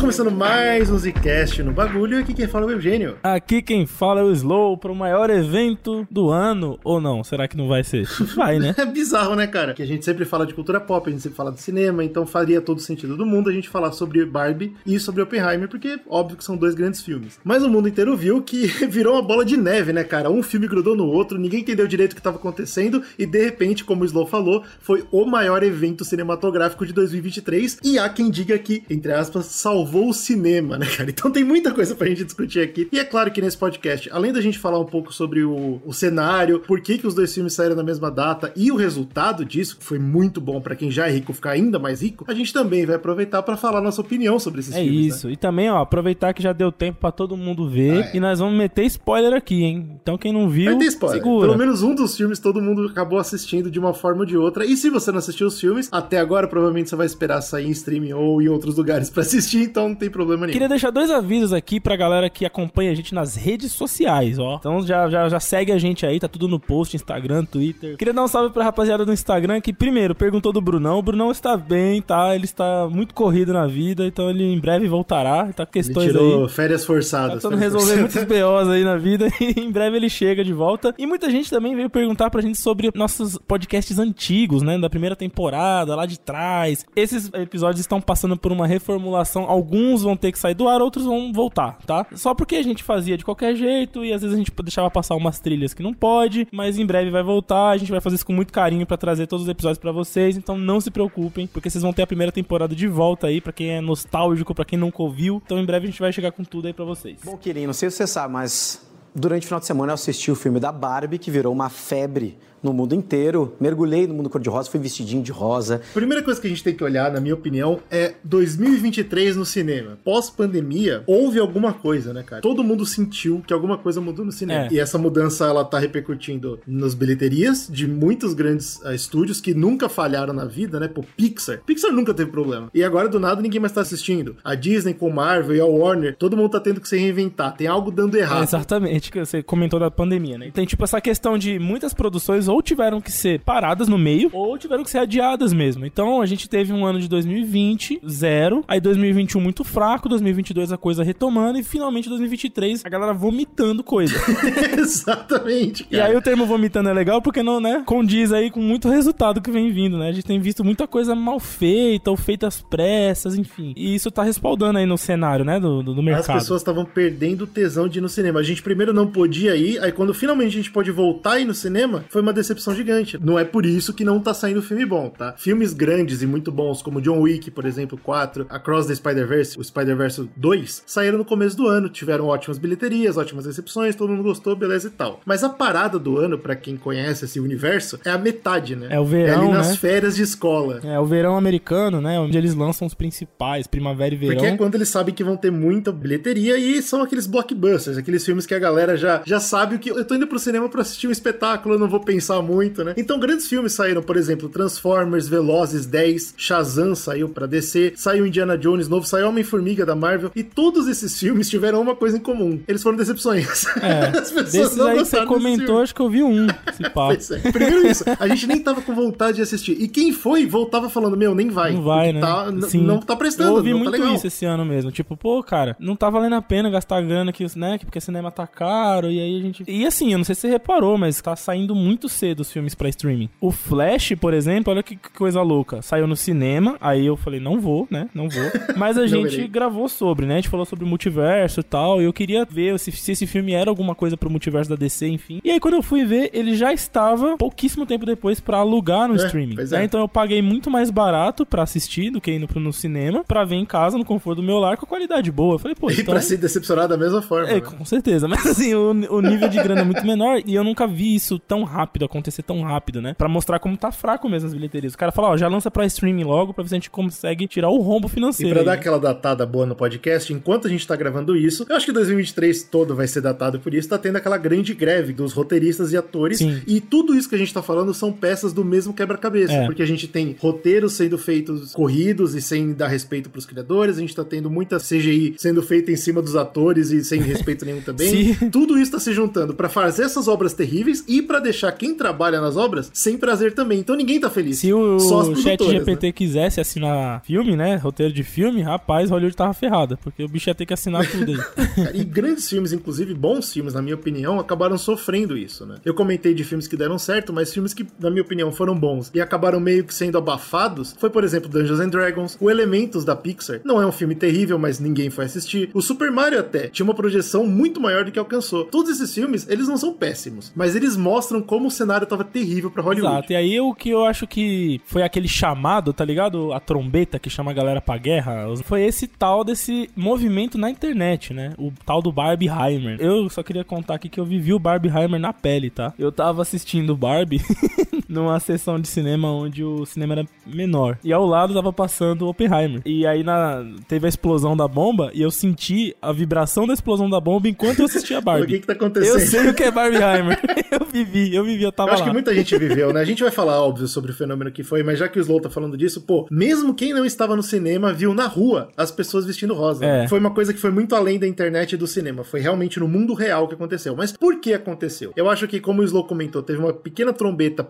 Estamos começando mais um Zcast no bagulho e aqui quem fala é o Eugênio. Aqui quem fala é o Slow para o maior evento do ano, ou não? Será que não vai ser? Vai, né? É bizarro, né, cara? Que a gente sempre fala de cultura pop, a gente sempre fala de cinema, então faria todo sentido do mundo a gente falar sobre Barbie e sobre Oppenheimer, porque óbvio que são dois grandes filmes. Mas o mundo inteiro viu que virou uma bola de neve, né, cara? Um filme grudou no outro, ninguém entendeu direito o que estava acontecendo e de repente, como o Slow falou, foi o maior evento cinematográfico de 2023 e há quem diga que, entre aspas, salvou o cinema, né, cara? Então tem muita coisa pra gente discutir aqui. E é claro que nesse podcast, além da gente falar um pouco sobre o, o cenário, por que, que os dois filmes saíram na mesma data e o resultado disso, que foi muito bom para quem já é rico ficar ainda mais rico, a gente também vai aproveitar para falar nossa opinião sobre esses é filmes. É isso. Né? E também, ó, aproveitar que já deu tempo para todo mundo ver ah, é. e nós vamos meter spoiler aqui, hein? Então quem não viu, vai ter spoiler. segura. Pelo menos um dos filmes todo mundo acabou assistindo de uma forma ou de outra. E se você não assistiu os filmes, até agora provavelmente você vai esperar sair em streaming ou em outros lugares para assistir, então não tem problema nenhum. Queria deixar dois avisos aqui pra galera que acompanha a gente nas redes sociais, ó. Então já, já, já segue a gente aí, tá tudo no post, Instagram, Twitter. Queria dar um salve pra rapaziada do Instagram que, primeiro, perguntou do Brunão. O Brunão está bem, tá? Ele está muito corrido na vida, então ele em breve voltará. Tá com questões ele tirou aí. férias forçadas. Tá tentando resolver muitos BOs aí na vida e em breve ele chega de volta. E muita gente também veio perguntar pra gente sobre nossos podcasts antigos, né? Da primeira temporada, lá de trás. Esses episódios estão passando por uma reformulação. Alguns vão ter que sair do ar, outros vão voltar, tá? Só porque a gente fazia de qualquer jeito e às vezes a gente deixava passar umas trilhas que não pode, mas em breve vai voltar. A gente vai fazer isso com muito carinho para trazer todos os episódios para vocês, então não se preocupem, porque vocês vão ter a primeira temporada de volta aí para quem é nostálgico, para quem nunca ouviu. Então em breve a gente vai chegar com tudo aí para vocês. Bom, Kirin, não sei se você sabe, mas durante o final de semana eu assisti o filme da Barbie que virou uma febre no mundo inteiro, mergulhei no mundo cor-de-rosa, fui vestidinho de rosa. Primeira coisa que a gente tem que olhar, na minha opinião, é 2023 no cinema. Pós-pandemia, houve alguma coisa, né, cara? Todo mundo sentiu que alguma coisa mudou no cinema. É. E essa mudança, ela tá repercutindo nas bilheterias de muitos grandes uh, estúdios que nunca falharam na vida, né? Pô, Pixar. Pixar nunca teve problema. E agora, do nada, ninguém mais tá assistindo. A Disney com Marvel e a Warner, todo mundo tá tendo que se reinventar. Tem algo dando errado. É exatamente, que você comentou da pandemia, né? Tem, tipo, essa questão de muitas produções ou tiveram que ser paradas no meio, ou tiveram que ser adiadas mesmo. Então a gente teve um ano de 2020, zero, aí 2021 muito fraco, 2022 a coisa retomando, e finalmente 2023 a galera vomitando coisa. Exatamente. Cara. E aí o termo vomitando é legal porque não, né? Condiz aí com muito resultado que vem vindo, né? A gente tem visto muita coisa mal feita ou feita às pressas, enfim. E isso tá respaldando aí no cenário, né? Do, do, do mercado. As pessoas estavam perdendo o tesão de ir no cinema. A gente primeiro não podia ir, aí quando finalmente a gente pode voltar a ir no cinema, foi uma decepção gigante. Não é por isso que não tá saindo filme bom, tá? Filmes grandes e muito bons, como John Wick, por exemplo, 4, Across the Spider-Verse, o Spider-Verse 2, saíram no começo do ano, tiveram ótimas bilheterias, ótimas recepções, todo mundo gostou, beleza e tal. Mas a parada do ano, para quem conhece esse universo, é a metade, né? É o verão, é ali nas né? férias de escola. É o verão americano, né? Onde eles lançam os principais, primavera e verão. Porque é quando eles sabem que vão ter muita bilheteria e são aqueles blockbusters, aqueles filmes que a galera já, já sabe o que eu tô indo pro cinema para assistir um espetáculo, eu não vou pensar muito, né? Então grandes filmes saíram, por exemplo, Transformers, Velozes 10, Shazam saiu para DC, saiu Indiana Jones novo, saiu Homem-Formiga da Marvel, e todos esses filmes tiveram uma coisa em comum. Eles foram decepções. É, As pessoas desses não aí que você comentou, acho que eu vi um. é. Primeiro isso, a gente nem tava com vontade de assistir. E quem foi, voltava falando, meu, nem vai. Não vai, né? Tá, não tá prestando, Eu ouvi não muito tá legal. isso esse ano mesmo. Tipo, pô, cara, não tá valendo a pena gastar grana aqui, né? Porque cinema tá caro, e aí a gente... E assim, eu não sei se você reparou, mas tá saindo muito cedo os filmes pra streaming. O Flash, por exemplo, olha que coisa louca. Saiu no cinema, aí eu falei, não vou, né? Não vou. Mas a gente gravou sobre, né? A gente falou sobre o multiverso e tal. E eu queria ver se, se, esse filme era alguma coisa pro multiverso da DC, enfim. E aí, quando eu fui ver, ele já estava pouquíssimo tempo depois para alugar no é, streaming. Né? É. Então eu paguei muito mais barato para assistir do que indo pro, no cinema, para ver em casa, no conforto do meu lar, com qualidade boa. Eu falei, pô, e então... pra se decepcionar da mesma forma. É, né? com certeza. Mas assim, o, o nível de grana é muito menor e eu nunca vi isso tão rápido, acontecer tão rápido, né? Pra mostrar como tá fraco mesmo as bilheterias. O cara fala, ó, já lança pra streaming logo pra ver se a gente consegue tirar o rombo financeiro. E pra aí. dar aquela datada boa no podcast, enquanto a gente tá gravando isso, eu acho que 2023 todo vai ser datado por isso, tá tendo aquela grande greve dos roteiristas e atores. Sim. E tudo isso que a gente tá falando são peças do mesmo quebra-cabeça. É. Porque a gente tem roteiros sendo feitos corridos e sem dar respeito pros criadores, a gente tá tendo muita CGI sendo feita em cima dos atores e sem respeito nenhum também. Se, tudo isso tá se juntando pra fazer essas obras terríveis e pra deixar quem trabalha nas obras sem prazer também. Então ninguém tá feliz. Se o as chat GPT né? quisesse assinar filme, né? Roteiro de filme, rapaz, Hollywood tava ferrada. Porque o bicho ia ter que assinar tudo aí. Cara, E grandes filmes, inclusive bons filmes, na minha opinião, acabaram sofrendo isso, né? Eu comentei de filmes que deram certo, mas filmes que, na minha opinião, foram bons e acabaram meio que sendo abafados, foi, por exemplo, Dungeons and Dragons, o Elementos da Pixar. Não é um filme terrível, mas ninguém foi assistir. O Super Mario até tinha uma projeção muito maior do que alcançou. Todos esses filmes, eles não são péssimos, mas eles mostram como o cenário tava terrível pra Hollywood. Exato. E aí o que eu acho que foi aquele chamado, tá ligado? A trombeta que chama a galera pra guerra. Foi esse tal desse movimento na internet, né? O tal do Barbieheimer. Eu só queria contar aqui que eu vivi o Barbieheimer na pele, tá? Eu tava assistindo Barbie numa sessão de cinema onde o cinema era menor. E ao lado tava passando Oppenheimer. E aí na... teve a explosão da bomba e eu senti a vibração da explosão da bomba enquanto eu assistia a O Barbie. que que tá acontecendo? Eu sei o que é Barbieheimer. eu vivi, eu vivi, eu tava Eu acho lá. que muita gente viveu, né? A gente vai falar, óbvio, sobre o fenômeno que foi, mas já que o Slow tá falando disso, pô, mesmo quem não estava no cinema viu na rua as pessoas vestindo rosa. É. Foi uma coisa que foi muito além da internet e do cinema. Foi realmente no mundo real que aconteceu. Mas por que aconteceu? Eu acho que, como o Slow comentou, teve uma pequena trombeta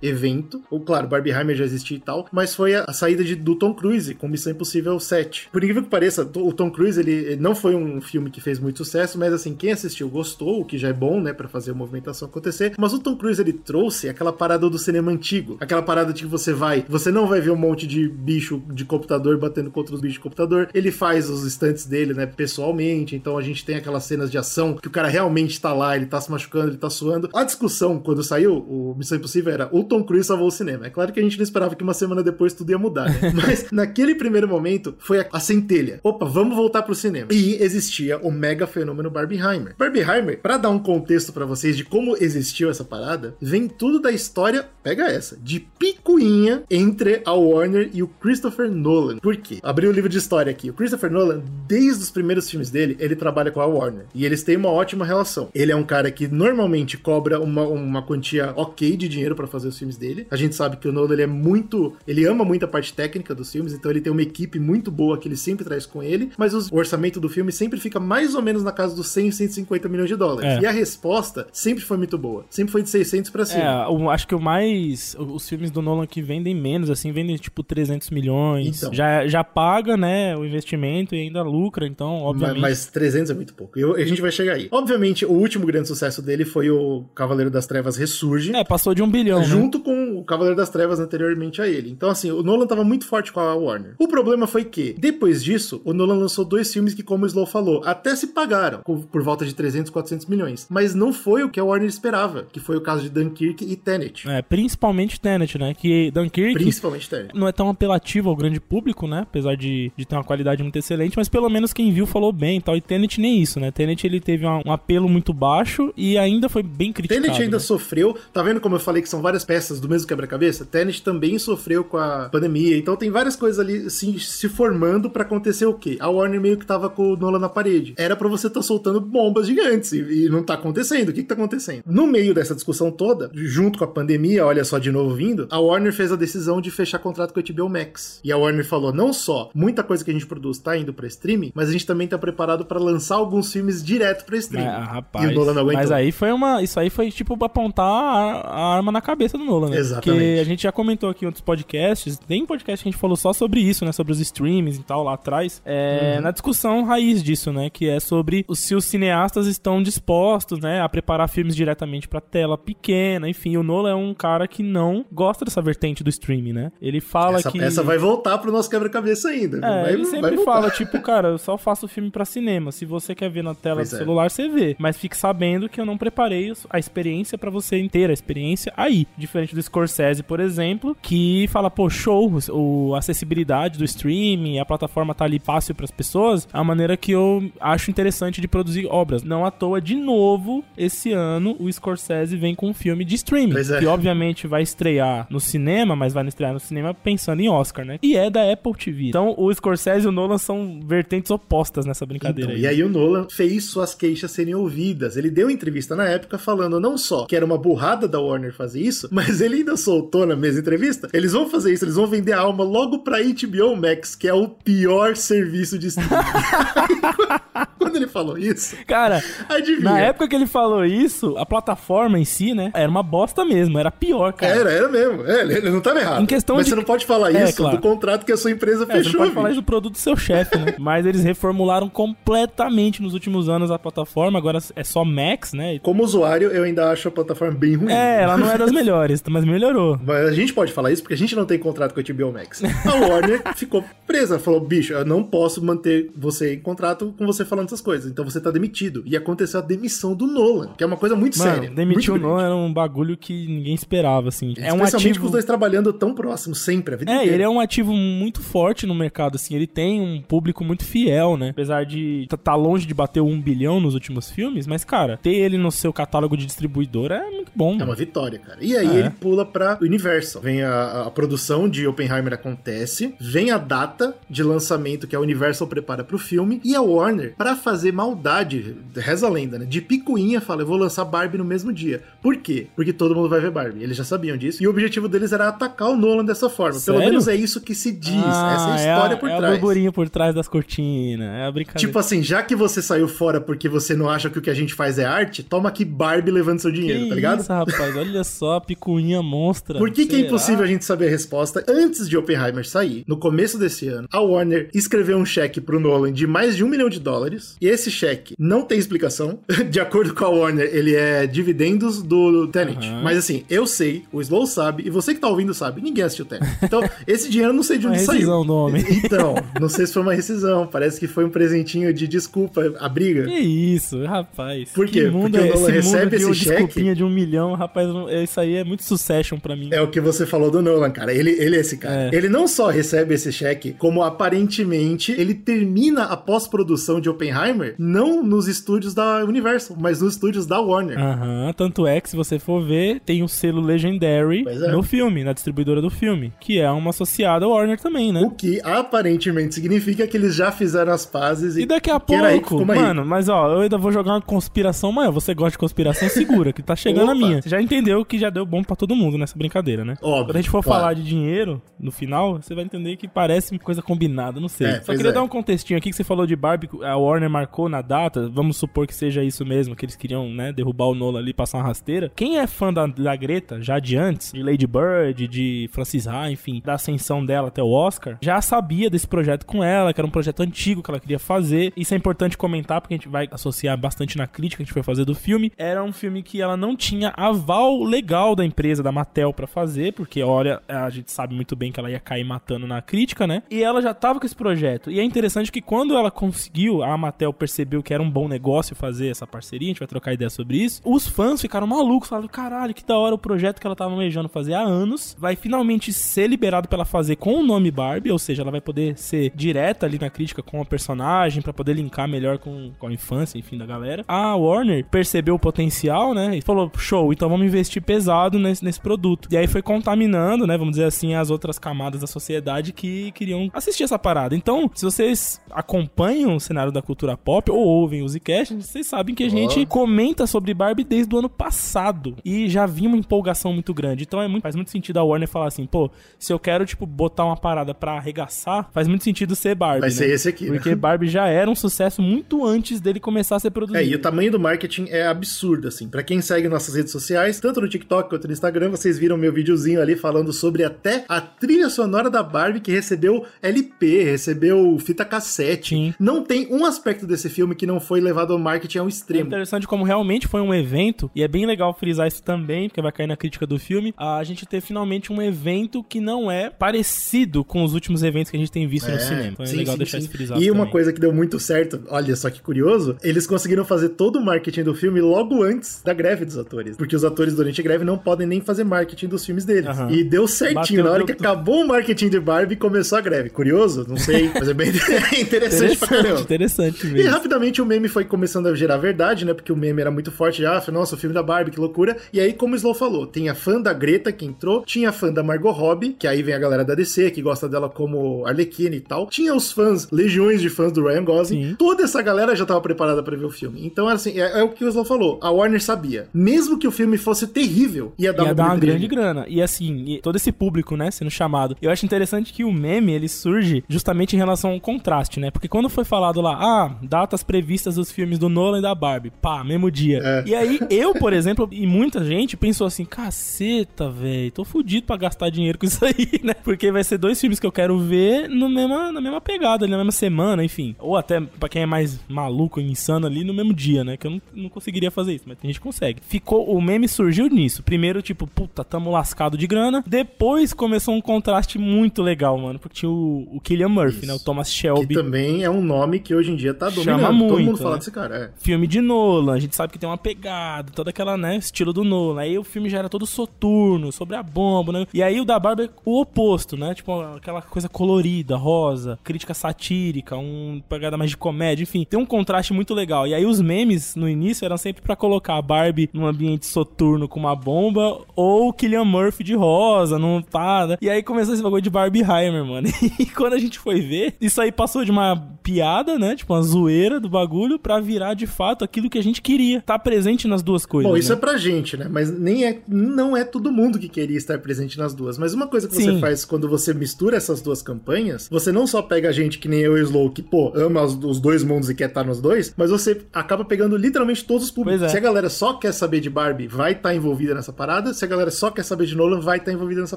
pré-evento. Ou, claro, Barbieheimer já existia e tal, mas foi a, saída de- do Tom Cruise com Missão Impossível 7. Por incrível que pareça, o Tom Cruise, ele, não foi um filme que fez muito sucesso, mas assim, quem assistiu gostou, o que já é bom, né, pra fazer a movimentação acontecer. Mas o Tom Cruise, ele trouxe aquela parada do cinema antigo. Aquela parada de que você vai, você não vai ver um monte de bicho de computador batendo contra os bichos de computador. Ele faz os estantes dele, né, pessoalmente. Então a gente tem aquelas cenas de ação que o cara realmente tá lá, ele tá se machucando, ele tá suando. A discussão, quando saiu o Missão Impossível, era o Tom Cruise salvou o cinema. É claro que a gente não esperava que uma semana depois tudo ia mudar, né? Mas naquele primeiro momento foi a, a centelha. Opa, vamos voltar pro cinema. E existia o mega fenômeno Barbieheimer. Barbieheimer, pra dar um contexto pra vocês de como existiu essa parada, vem tudo da história, pega essa, de picuinha entre a Warner e o Christopher Nolan. Por quê? Abri o livro de história aqui. O Christopher Nolan, desde os primeiros filmes dele, ele trabalha com a Warner. E eles têm uma ótima relação. Ele é um cara que normalmente cobra uma, uma quantia ok de dinheiro pra fazer os filmes dele. A gente sabe que o Nolan ele é muito. Ele ama muito a parte técnica dos filmes, então ele tem uma equipe muito boa que ele sempre traz com ele. Mas os- o orçamento do filme sempre fica mais ou menos na casa dos 100, 150 milhões de dólares. É. E a resposta sempre foi muito boa. Sempre foi de 600 pra cima. É, acho que o mais. Os filmes do Nolan que vendem menos, assim, vendem tipo 300 milhões. Então. Já, já paga, né, o investimento e ainda lucra, então, obviamente. Mas 300 é muito pouco. E a gente vai chegar aí. Obviamente, o último grande sucesso dele foi o Cavaleiro das Trevas Ressurge. É, passou de um bilhão? Junto com o Cavaleiro das Trevas anteriormente a ele. Então, assim, o Nolan tava muito forte com a Warner. O problema foi que, depois disso, o Nolan lançou dois filmes que, como o Slow falou, até se pagaram por volta de 300, 400 milhões. Mas não foi o que a Warner esperava, que foi o caso de Dunkirk e Tenet. É, principalmente Tenet, né? Que Dunkirk Principalmente Tenet. não é tão apelativo ao grande público, né? Apesar de, de ter uma qualidade muito excelente, mas pelo menos quem viu falou bem e tal. E Tenet nem isso, né? Tenet ele teve uma- um apelo muito baixo e ainda foi bem criticado. Tenet ainda né? sofreu, tá vendo como eu falei que são várias peças do mesmo quebra-cabeça? Tenet também sofreu com a pandemia, então tem várias coisas ali assim, se formando pra acontecer o quê? A Warner meio que tava com o Nolan na parede. Era pra você estar soltando bombas gigantes e, e não tá acontecendo. O que que tá acontecendo? No meio dessa discussão toda, junto com a pandemia, olha só de novo vindo, a Warner fez a decisão de fechar contrato com a HBO Max. E a Warner falou, não só muita coisa que a gente produz tá indo pra streaming, mas a gente também tá preparado pra lançar alguns filmes direto pra streaming. Ah, rapaz. E o Nolan não aguentou. Mas aí foi uma. Isso aí foi tipo apontar a, a arma na cabeça do Nolan, né? Exatamente. Porque a gente já comentou aqui em outros podcasts. Tem podcast que a gente falou só sobre isso, né? Sobre os streams e tal lá atrás. É, Uhum. Na discussão raiz disso, né? Que é sobre se os cineastas estão dispostos, né? A preparar filmes diretamente pra tela pequena. Enfim, o Nolan é um cara que não gosta dessa vertente do streaming, né? Ele fala essa, que. essa vai voltar pro nosso quebra-cabeça ainda. É, vai, ele sempre fala, tipo, cara, eu só faço filme pra cinema. Se você quer ver na tela Pois do é. celular, você vê. Mas fique sabendo que eu não preparei a experiência pra você inteira, a experiência aí. Diferente do Scorsese, por exemplo, que fala, pô, show, o, a acessibilidade do streaming, a plataforma tá ali fácil pras pessoas, é uma maneira que eu acho interessante de produzir obras. Não à toa, de novo, esse ano, o Scorsese vem com um filme de streaming. É. Que obviamente vai estrear no cinema, mas vai estrear no cinema pensando em Oscar, né? E é da Apple TV. Então o Scorsese e o Nolan são vertentes opostas nessa brincadeira Então, aí. e aí o Nolan fez suas queixas serem ouvidas. Ele deu entrevista na época falando não só que era uma burrada da Warner fazer isso, mas ele ainda soltou na mesma entrevista. Eles vão fazer isso, eles vão vender a alma logo pra HBO Max, que é o pior serviço de streaming. Quando ele falou isso, Cara, adivinha? na época que ele falou isso, a plataforma em si, né, era uma bosta mesmo, era pior, cara. Era, era mesmo. É, ele, ele não tava errado. Em questão Mas de- você não pode falar É, isso claro. do contrato que a sua empresa É, você fechou. não pode falar isso do produto do seu chefe, né? Mas eles reformularam completamente nos últimos anos a plataforma, agora é só Max, né? Como usuário, eu ainda acho a plataforma bem ruim. É, ela não é das melhores, mas melhorou. Mas a gente pode falar isso porque a gente não tem contrato com a HBO Max. A Warner ficou presa, falou: bicho, eu não posso manter você em contrato com você falando essas coisas. Então você tá demitido. E aconteceu a demissão do Nolan, que é uma coisa muito Mano, séria. demitir o Nolan era um bagulho que ninguém esperava, assim. É um Especialmente ativo... com os dois trabalhando tão próximos sempre, a vida É, inteira. ele é um ativo muito forte no mercado, assim. Ele tem um público muito fiel, né? Apesar de tá- tá longe de bater um bilhão nos últimos filmes, mas, cara, ter ele no seu catálogo de distribuidor é muito bom. É uma vitória, cara. E aí É. ele pula pra Universal. Vem a, a produção de Oppenheimer acontece, vem a data de lançamento que a Universal prepara pro filme, e a Warner, pra fazer maldade, reza a lenda, né? De picuinha, fala, eu vou lançar Barbie no mesmo dia. Por quê? Porque todo mundo vai ver Barbie. Eles já sabiam disso. E o objetivo deles era atacar o Nolan dessa forma. Pelo Sério? menos é isso que se diz. Essa é a história a, por é trás. o burburinho por trás das cortinas. É a brincadeira. Tipo assim, já que você saiu fora porque você não acha que o que a gente faz é arte, toma aqui Barbie levando seu dinheiro, que tá ligado? Isso, rapaz, olha só a picuinha monstra. Por que, que é impossível a gente saber a resposta? Antes de Oppenheimer sair, no começo desse ano, a Warner escreveu um cheque pro Nolan de mais de um milhão de dólares. E esse cheque não tem explicação. De acordo com a Warner, ele é dividendos do Tenet. Aham. Mas assim, eu sei, o Slow sabe, e você que tá ouvindo sabe, ninguém assistiu Tenet. Então, esse dinheiro eu não sei de Uma onde saiu. rescisão do homem. Então, não sei se foi uma rescisão. Parece que foi um presentinho de desculpa, a briga. Que isso, rapaz. Por Que quê? Porque o é Nolan esse recebe esse uma cheque? desculpinha de um milhão, rapaz. é, Isso aí é muito succession pra mim. É o que você falou do Nolan, cara. Ele, ele é esse cara. É. Ele não só recebe esse cheque, como aparentemente ele termina a pós-produção de Oppenheimer não nos estúdios da Universal, mas nos estúdios da Warner. Aham, tanto é que se você for ver, tem o selo Legendary é. no filme, na distribuidora do filme, que é uma associada ao Warner também, né? O que aparentemente significa que eles já fizeram as pazes e, E daqui a pouco, rico. mano, mas ó, eu ainda vou jogar uma conspiração maior. Você gosta de conspiração? Segura, que tá chegando a Opa. minha. Você já entendeu que já deu bom pra todo mundo nessa brincadeira, né? Óbvio, Quando a gente for claro. falar de dinheiro, no final, você vai entender que parece coisa combinada, não sei. É, Só queria é. dar um contextinho aqui que você falou de Barbie, a Warner marcou na data, vamos supor que seja isso mesmo, que eles queriam, né, derrubar o Nolan ali, passar uma rasteira. Quem é fã da, da Greta, já de antes, de Lady Bird, de Francis Ha, enfim, da ascensão dela até o Oscar, já sabia desse projeto com ela, que era um projeto antigo que ela queria fazer. Isso é importante comentar, porque a gente vai associar bastante na crítica que a gente foi fazer do filme. Era um filme que ela não tinha aval legal da empresa, da Mattel, pra fazer, porque, olha, a gente sabe muito bem que ela ia cair matando na crítica, né? E ela já tava com esse projeto. E é interessante que quando ela conseguiu, a Mattel percebeu que era um bom negócio fazer essa parceria, a gente vai trocar ideia sobre isso. Os fãs ficaram malucos, falaram: caralho, que da hora o projeto que ela tava almejando fazer há anos. Vai finalmente ser liberado pra ela fazer com o nome Barbie, ou seja, ela vai poder ser direta ali na crítica com a personagem, pra poder linkar melhor com, com a infância, enfim, da galera. A Warner percebeu o potencial, né? E falou: show, então vamos investir pesado nesse, nesse produto. E aí foi contaminando, né? Vamos dizer assim, as outras camadas da sociedade que queriam assistir essa parada. Então, se vocês acompanham o cenário da cultura pop ou ouvem o Zcast, vocês sabem que a gente comenta sobre Barbie desde o ano passado. E já vi uma empolgação muito grande. Então é muito, faz muito sentido a Warner falar assim, pô, se eu quero, tipo, botar uma parada pra arregaçar, faz muito sentido ser Barbie. Vai né? ser esse aqui, né? Porque Barbie já era um sucesso muito antes dele começar a ser produzido. É, e o tamanho do marketing é absurdo, assim. Pra quem segue nossas redes sociais, tanto no TikTok quanto no Instagram, vocês viram meu videozinho ali falando sobre até a trilha sonora da Barbie que recebeu LP, recebeu fita cassete. Sim. Não tem um aspecto desse filme que não foi levado ao marketing ao É extremo. interessante como realmente foi um evento, e é bem legal frisar isso também, porque vai cair na crítica do filme, a gente ter finalmente um evento que não é parecido com os últimos eventos que a gente tem visto no cinema. Então é sim, legal sim, deixar sim. isso frisado E uma também. coisa que deu muito certo, olha só que curioso, eles conseguiram fazer todo o marketing do filme logo antes da greve dos atores. Porque os atores durante a greve não podem nem fazer marketing dos filmes deles. Aham. E deu certinho. Bateu, Na hora deu que acabou o marketing de Barbie, começou a greve. Curioso? Não sei, mas é bem interessante pra caramba. interessante E mesmo. rapidamente o meme foi começando a gerar verdade, né? Porque o meme era muito forte já. Falei, Nossa, o filme da Barbie, que loucura. E aí, como o Slow falou, tem a fã da Greta que entrou, tinha a fã da Margot Robbie, que aí vem a galera da DC, que gosta dela como Arlequina e tal. Tinha os fãs, legiões de fãs do Ryan Gosling. Sim. Toda essa galera já tava preparada pra ver o filme. Então, assim, é, é o que o Slow falou. A Warner sabia. Mesmo que o filme fosse terrível, ia dar Ia uma, dar uma grande grana. E assim, e todo esse público, né, sendo chamado. Eu acho interessante que o meme, ele surge justamente em relação ao contraste, né? Porque quando foi falado lá, ah, datas previstas dos filmes do Nolan e da Barbie. Pá, mesmo dia. É. E aí, eu, por exemplo, e muita gente pensou assim: caceta, velho, tô fudido pra gastar dinheiro com isso aí, né? Porque vai ser dois filmes que eu quero ver no mesma, na mesma pegada, ali, na mesma semana, enfim. Ou até, pra quem é mais maluco e insano ali, no mesmo dia, né? Que eu não, não conseguiria fazer isso, mas tem gente consegue. Ficou, o meme surgiu nisso. Primeiro, tipo, puta, tamo lascado de grana. Depois começou um contraste muito legal, mano, porque tinha o, o Killian Murphy, Isso. né? O Thomas Que Shelby. também é um nome que hoje em dia tá dominando. Chama Todo muito, mundo fala né? desse cara. É. filme de Nolan, a gente sabe que tem uma pegada, toda aquela, né, estilo do Nolan. Aí o filme já era todo soturno, sobre a bomba, né? E aí o da Barbie é o oposto, né? Tipo, aquela coisa colorida, rosa, crítica satírica, um pegada mais de comédia, enfim. Tem um contraste muito legal. E aí os memes no início eram sempre pra colocar a Barbie num ambiente soturno com uma bomba ou o Killian Murphy de rosa, num pada. E aí começou esse bagulho de Barbie Heimer, mano. E quando a gente foi ver, isso aí passou de uma piada, né? Tipo, uma zoeira do bagulho pra virar de fato aquilo que a gente queria. Tá presente nas duas coisas. Bom, isso né? é pra gente, né? Mas nem é, não é todo mundo que queria estar presente nas duas. Mas uma coisa que você Sim. faz quando você mistura essas duas campanhas, você não só pega a gente que nem eu e o Slow, que, pô, ama os, os dois mundos e quer estar nos dois, mas você acaba pegando literalmente todos os públicos. É. Se a galera só quer saber de Barbie, vai estar envolvida nessa parada. Se a galera só quer saber de Nolan, vai estar envolvida nessa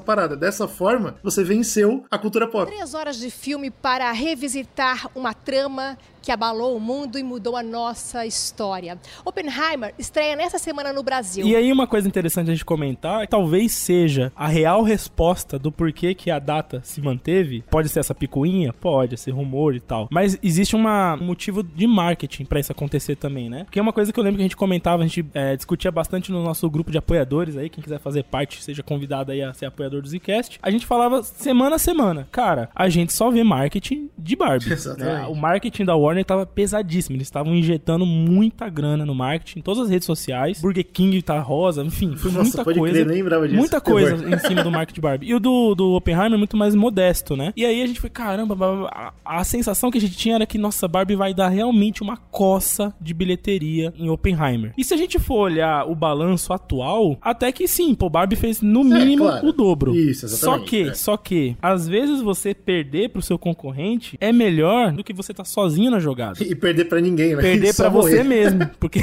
parada. Dessa forma, você venceu a cultura pop. Três horas de filme para revisitar uma trama que abalou o mundo e mudou a nossa história. Oppenheimer estreia nessa semana no Brasil. E aí uma coisa interessante a gente comentar, talvez seja a real resposta do porquê que a data se manteve. Pode ser essa picuinha? Pode, esse rumor e tal. Mas existe uma, um motivo de marketing pra isso acontecer também, né? Porque é uma coisa que eu lembro que a gente comentava, a gente é, discutia bastante no nosso grupo de apoiadores aí, quem quiser fazer parte, seja convidado aí a ser apoiador do Zcast. A gente falava semana a semana, cara, a gente só vê marketing de Barbie. Exatamente. né? O marketing da Warner tava pesadíssimo. Eles estavam injetando muita grana no marketing, em todas as redes sociais. Burger King tá rosa, enfim, foi Nossa, muita pode coisa. crer, lembrava disso. Muita Terror. coisa em cima do marketing Barbie. E o do, do Oppenheimer é muito mais modesto, né? E aí a gente foi, caramba, a, a sensação que a gente tinha era que, nossa, Barbie vai dar realmente uma coça de bilheteria em Oppenheimer. E se a gente for olhar o balanço atual, até que sim, pô, Barbie fez no mínimo claro. o dobro. Isso, Só exatamente, que, é. só que, às vezes você perder pro seu concorrente é melhor do que você tá sozinho na jogada E perder pra ninguém, né? perder pra você mesmo, porque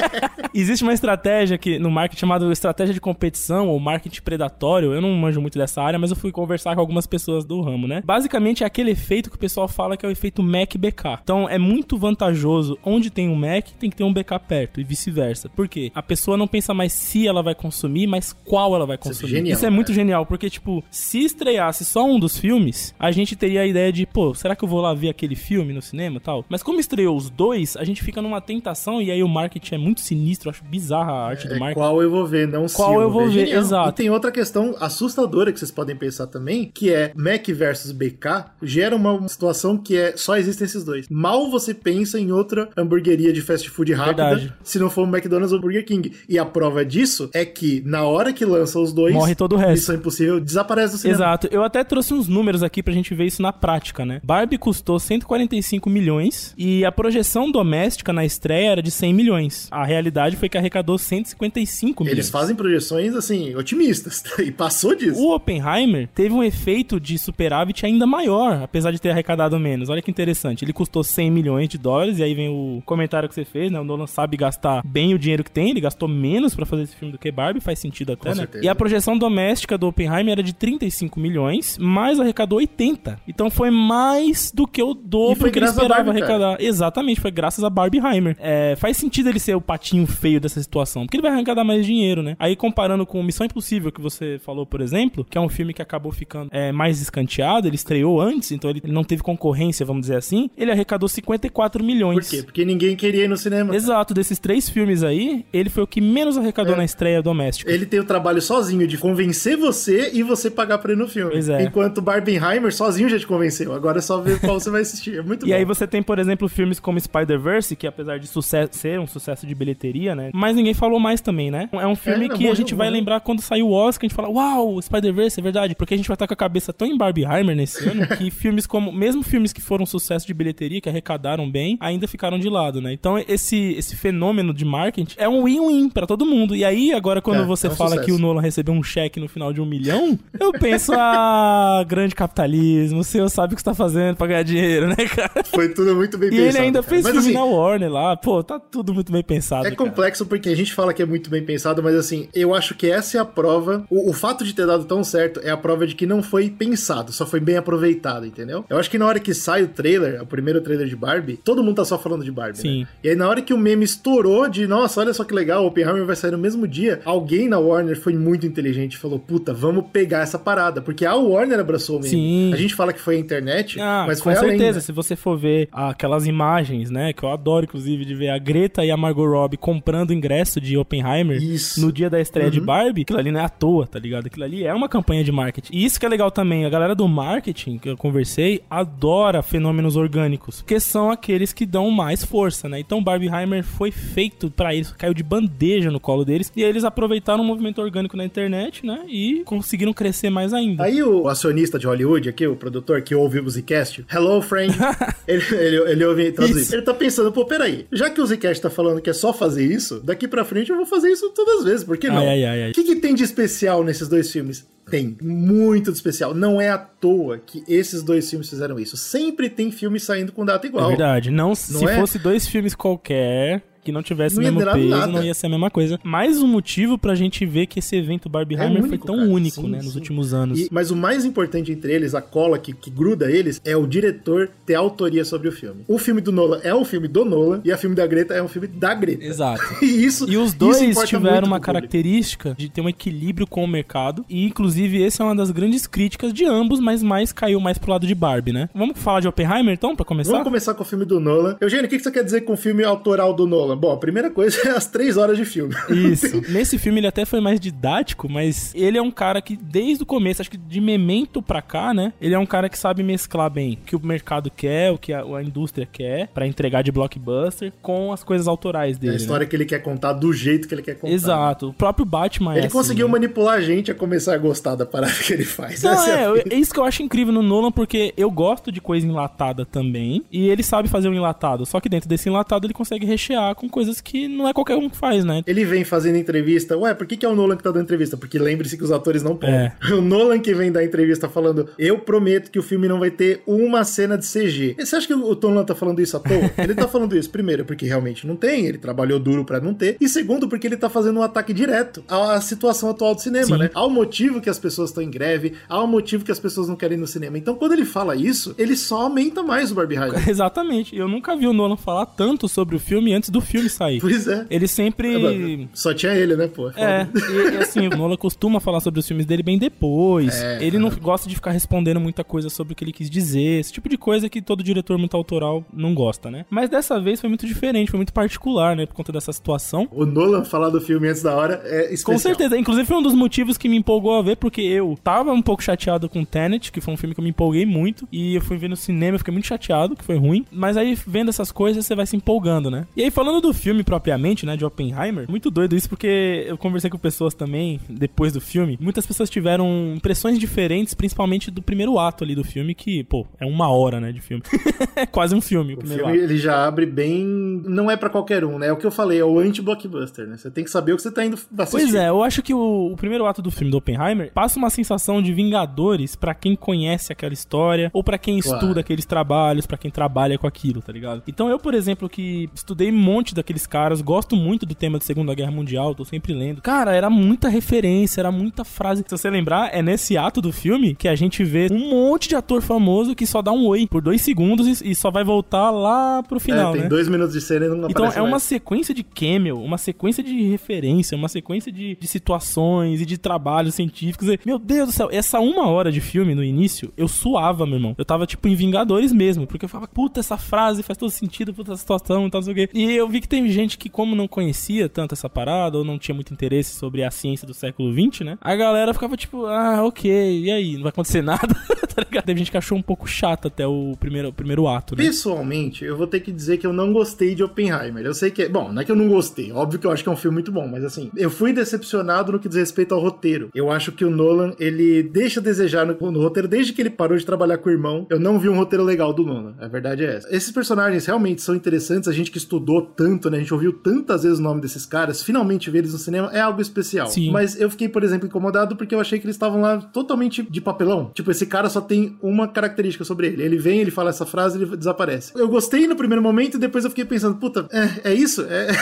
existe uma estratégia que no marketing chamada estratégia de competição ou marketing predatório. Eu não manjo muito dessa área, mas eu fui conversar com algumas pessoas do ramo, né? Basicamente é aquele efeito que o pessoal fala que é o efeito Mac BK. Então é muito vantajoso onde tem um Mac, tem que ter um BK perto e vice-versa. Por quê? A pessoa não pensa mais se ela vai consumir, mas qual ela vai Isso é consumir. genial, Isso é muito cara. genial, porque tipo, se estreasse só um dos filmes, a gente teria a ideia de, pô, será que eu vou lá ver aquele filme no cinema tal? Mas como estreou os dois, a gente fica numa tentação e aí o marketing é muito sinistro, eu acho bizarra a arte do É, marketing. qual eu vou ver, não se Qual eu vou ver, Genial. exato. E tem outra questão assustadora que vocês podem pensar também, que é Mac versus BK gera uma situação que é só existem esses dois. Mal você pensa em outra hamburgueria de fast food rápida, Verdade. se não for o McDonald's ou o Burger King. E a prova disso é que na hora que lança os dois, Morre todo o resto. Missão Impossível desaparece do cinema. Exato. Eu até trouxe uns números aqui pra gente ver isso na prática, né? Barbie custou 145 milhões e a projeção doméstica na estreia era de 100 milhões. A realidade foi que arrecadou 155 milhões. Eles fazem projeções assim otimistas e passou disso. O Oppenheimer teve um efeito de superávit ainda maior, apesar de ter arrecadado menos. Olha que interessante. Ele custou 100 milhões de dólares, e aí vem o comentário que você fez, né? O Nolan sabe gastar bem o dinheiro que tem, ele gastou menos pra fazer esse filme do que Barbie, faz sentido até, Com né? certeza. E a projeção doméstica do Oppenheimer era de 35 milhões, mas arrecadou 80. Então foi mais do que o dobro que ele esperava. Arrecadar. Exatamente, foi graças a Barbieheimer. É, faz sentido ele ser o patinho feio dessa situação, porque ele vai arrecadar mais dinheiro, né? Aí comparando com Missão Impossível, que você falou, por exemplo, que é um filme que acabou ficando é, mais escanteado, ele estreou antes, então ele não teve concorrência, vamos dizer assim, ele arrecadou 54 Por milhões. quê? Porque ninguém queria ir no cinema. Exato, desses três filmes aí, ele foi o que menos arrecadou É. na estreia doméstica. Ele tem o trabalho sozinho de convencer você e você pagar pra ir no filme. Pois é. Enquanto Barbenheimer sozinho já te convenceu. Agora é só ver qual você vai assistir. É muito E bom. aí você tem, por exemplo, filmes como Spider-Verse, que apesar de ser um sucesso de bilheteria, né? Mas ninguém falou mais também, né? É um filme É, que a gente vai lembrar quando sair o Oscar, a gente fala, uau, Spider-Verse, é verdade. Porque a gente vai estar com a cabeça tão em Barbieheimer nesse ano, que filmes como, mesmo filmes que foram sucesso de bilheteria, que arrecadaram bem, ainda ficaram de lado, né? Então esse, esse fenômeno de marketing é um win-win pra todo mundo. E aí, agora quando É, você é um fala sucesso. que o Nolan recebeu um cheque no final de um milhão, eu penso, ah, grande capitalismo, o senhor sabe o que está fazendo pra ganhar dinheiro, né, cara? Foi tudo muito bem E pensado. ele ainda cara. fez Mas, filme assim, na Warner lá. Pô, tá tudo muito bem pensado. É cara. complexo porque a gente fala que é muito bem pensado, mas assim, eu acho que essa é a prova. O, o fato de ter dado tão certo é a prova de que não foi pensado, só foi bem aproveitado, entendeu? Eu acho que na hora que sai o trailer, o primeiro trailer de Barbie, todo mundo tá só falando de Barbie. Sim. Né? E aí na hora que o meme estourou de, nossa, olha só que legal, o Oppenheimer vai sair no mesmo dia, alguém na Warner foi muito inteligente e falou, puta, vamos pegar essa parada, porque a Warner abraçou o meme. Sim. A gente fala que foi a internet, Ah, mas com foi além, certeza. né? Se você for ver aquelas imagens, né? Que eu adoro, inclusive, de ver a Greta e a Margot Robbie comprando ingresso de Oppenheimer Isso. no dia da estreia de Uhum. Barbie, aquilo ali não é à toa, tá ligado? Aquilo ali é uma campanha de marketing. E isso que é legal também, a galera do marketing que eu conversei adora fenômenos orgânicos, porque são aqueles que dão mais força, né? Então Barbieheimer foi feito pra isso, caiu de bandeja no colo deles, e eles aproveitaram o movimento orgânico na internet, né? E conseguiram crescer mais ainda. Aí o acionista de Hollywood aqui, o produtor que ouve o Zcast, hello friend, ele, ele, ele ouve traduzir. Isso. Ele tá pensando, pô, peraí, já que o Zcast tá falando que é só fazer isso, daqui pra frente eu vou fazer isso todas as vezes, por que não? Ai, ai, ai, ai. O que, que tem de especial nesses dois filmes? Tem muito de especial. Não é à toa que esses dois filmes fizeram isso. Sempre tem filme saindo com data igual. É verdade. Não, se é? fosse dois filmes qualquer que não tivesse o mesmo peso, nada. não ia ser a mesma coisa. Mais um motivo pra gente ver que esse evento Barbieheimer É foi tão cara. único, Sim, né, nos sim. últimos anos. E- mas o mais importante entre eles, a cola que, que gruda eles, é o diretor ter autoria sobre o filme. O filme do Nolan é um filme do Nolan e a filme da Greta é um filme da Greta. Exato. E isso E os dois tiveram uma pro público. característica de ter um equilíbrio com o mercado. E, inclusive, essa é uma das grandes críticas de ambos, mas mais caiu mais pro lado de Barbie, né? Vamos falar de Oppenheimer, então, pra começar? Vamos começar com o filme do Nolan. Eugênio, o que você quer dizer com o filme autoral do Nolan? Bom, a primeira coisa é as três horas de filme. Isso. Nesse filme ele até foi mais didático, mas ele é um cara que desde o começo, acho que de Memento pra cá, né? Ele é um cara que sabe mesclar bem o que o mercado quer, o que a, a indústria quer, pra entregar de blockbuster, com as coisas autorais É dele. a história que ele quer contar do jeito que ele quer né? contar. Exato. O próprio Batman é Ele assim, conseguiu né? manipular a gente a começar a gostar da parada que ele faz. Não, Essa é, fita. é isso que eu acho incrível no Nolan, porque eu gosto de coisa enlatada também, e ele sabe fazer um enlatado, só que dentro desse enlatado ele consegue rechear com coisas que não é qualquer um que faz, né? Ele vem fazendo entrevista. Ué, por que, que é o Nolan que tá dando entrevista? Porque lembre-se que os atores não podem. É. O Nolan que vem dar entrevista falando: Eu prometo que o filme não vai ter uma cena de CG. E Você acha que o Tom Nolan tá falando isso à toa? ele tá falando isso, primeiro, porque realmente não tem, ele trabalhou duro pra não ter. E segundo, porque ele tá fazendo um ataque direto à situação atual do cinema, Sim. né? Há um motivo que as pessoas estão em greve, há um motivo que as pessoas não querem ir no cinema. Então, quando ele fala isso, ele só aumenta mais o Barbie Heimer. Exatamente. Eu nunca vi o Nolan falar tanto sobre o filme antes do filme sair. Pois é. Ele sempre. Só tinha ele, né, pô? É, e, e assim, o Nolan costuma falar sobre os filmes dele bem depois. É, ele não gosta de ficar respondendo muita coisa sobre o que ele quis dizer, esse tipo de coisa que todo diretor muito autoral não gosta, né? Mas dessa vez foi muito diferente, foi muito particular, né, por conta dessa situação. O Nolan falar do filme antes da hora é especial. Com certeza, inclusive foi um dos motivos que me empolgou a ver, porque eu tava um pouco chateado com Tenet, que foi um filme que eu me empolguei muito, e eu fui ver no cinema, eu fiquei muito chateado, que foi ruim, mas aí vendo essas coisas você vai se empolgando, né? E aí falando do filme propriamente, né, de Oppenheimer, muito doido isso, porque eu conversei com pessoas também, depois do filme, muitas pessoas tiveram impressões diferentes, principalmente do primeiro ato ali do filme, que, pô, é uma hora, né, de filme. é quase um filme, o O filme ato. ele já abre bem. Não é pra qualquer um, né? É o que eu falei, é o anti-blockbuster, né? Você tem que saber o que você tá indo assistir. Pois é, eu acho que o, o primeiro ato do filme do Oppenheimer passa uma sensação de Vingadores pra quem conhece aquela história ou pra quem Claro. estuda aqueles trabalhos, pra quem trabalha com aquilo, tá ligado? Então eu, por exemplo, que estudei um monte daqueles caras, gosto muito do tema da Segunda Guerra Mundial, tô sempre lendo. Cara, era muita referência, era muita frase. Se você lembrar, é nesse ato do filme que a gente vê um monte de ator famoso que só dá um oi por dois segundos e, e só vai voltar lá pro É, final, tem né? dois minutos de cena e não Então é uma mais. sequência de cameo, uma sequência de referência, uma sequência de, de situações e de trabalhos científicos. E, meu Deus do céu, essa uma hora de filme no início, eu suava, meu irmão. Eu tava tipo em Vingadores mesmo, porque eu falava, puta, essa frase faz todo sentido, puta, essa situação e tal, não sei o quê. E eu vi que tem gente que, como não conhecia tanto essa parada, ou não tinha muito interesse sobre a ciência do século XX, né? A galera ficava tipo, ah, ok, e aí? Não vai acontecer nada, tá ligado? Teve gente que achou um pouco chato até o primeiro, o primeiro ato, né? Pessoalmente, eu vou ter que dizer que eu não gostei de Oppenheimer. Eu sei que. é- Bom, não é que eu não gostei. Óbvio que eu acho que é um filme muito bom, mas assim, eu fui decepcionado no que diz respeito ao roteiro. Eu acho que o Nolan, ele deixa a desejar no, no roteiro desde que ele parou de trabalhar com o irmão. Eu não vi um roteiro legal do Nolan. A verdade é essa. Esses personagens realmente são interessantes. A gente que estudou tanto, né? A gente ouviu tantas vezes o nome desses caras. Finalmente ver eles no cinema é algo especial. Sim. Mas eu fiquei, por exemplo, incomodado porque eu achei que eles estavam lá totalmente de papelão. Tipo, esse cara só tem uma característica sobre ele. Ele vem, ele fala essa frase, ele desaparece. Eu gostei no primeiro momento e depois eu fiquei pensando, puta, é, é isso? É...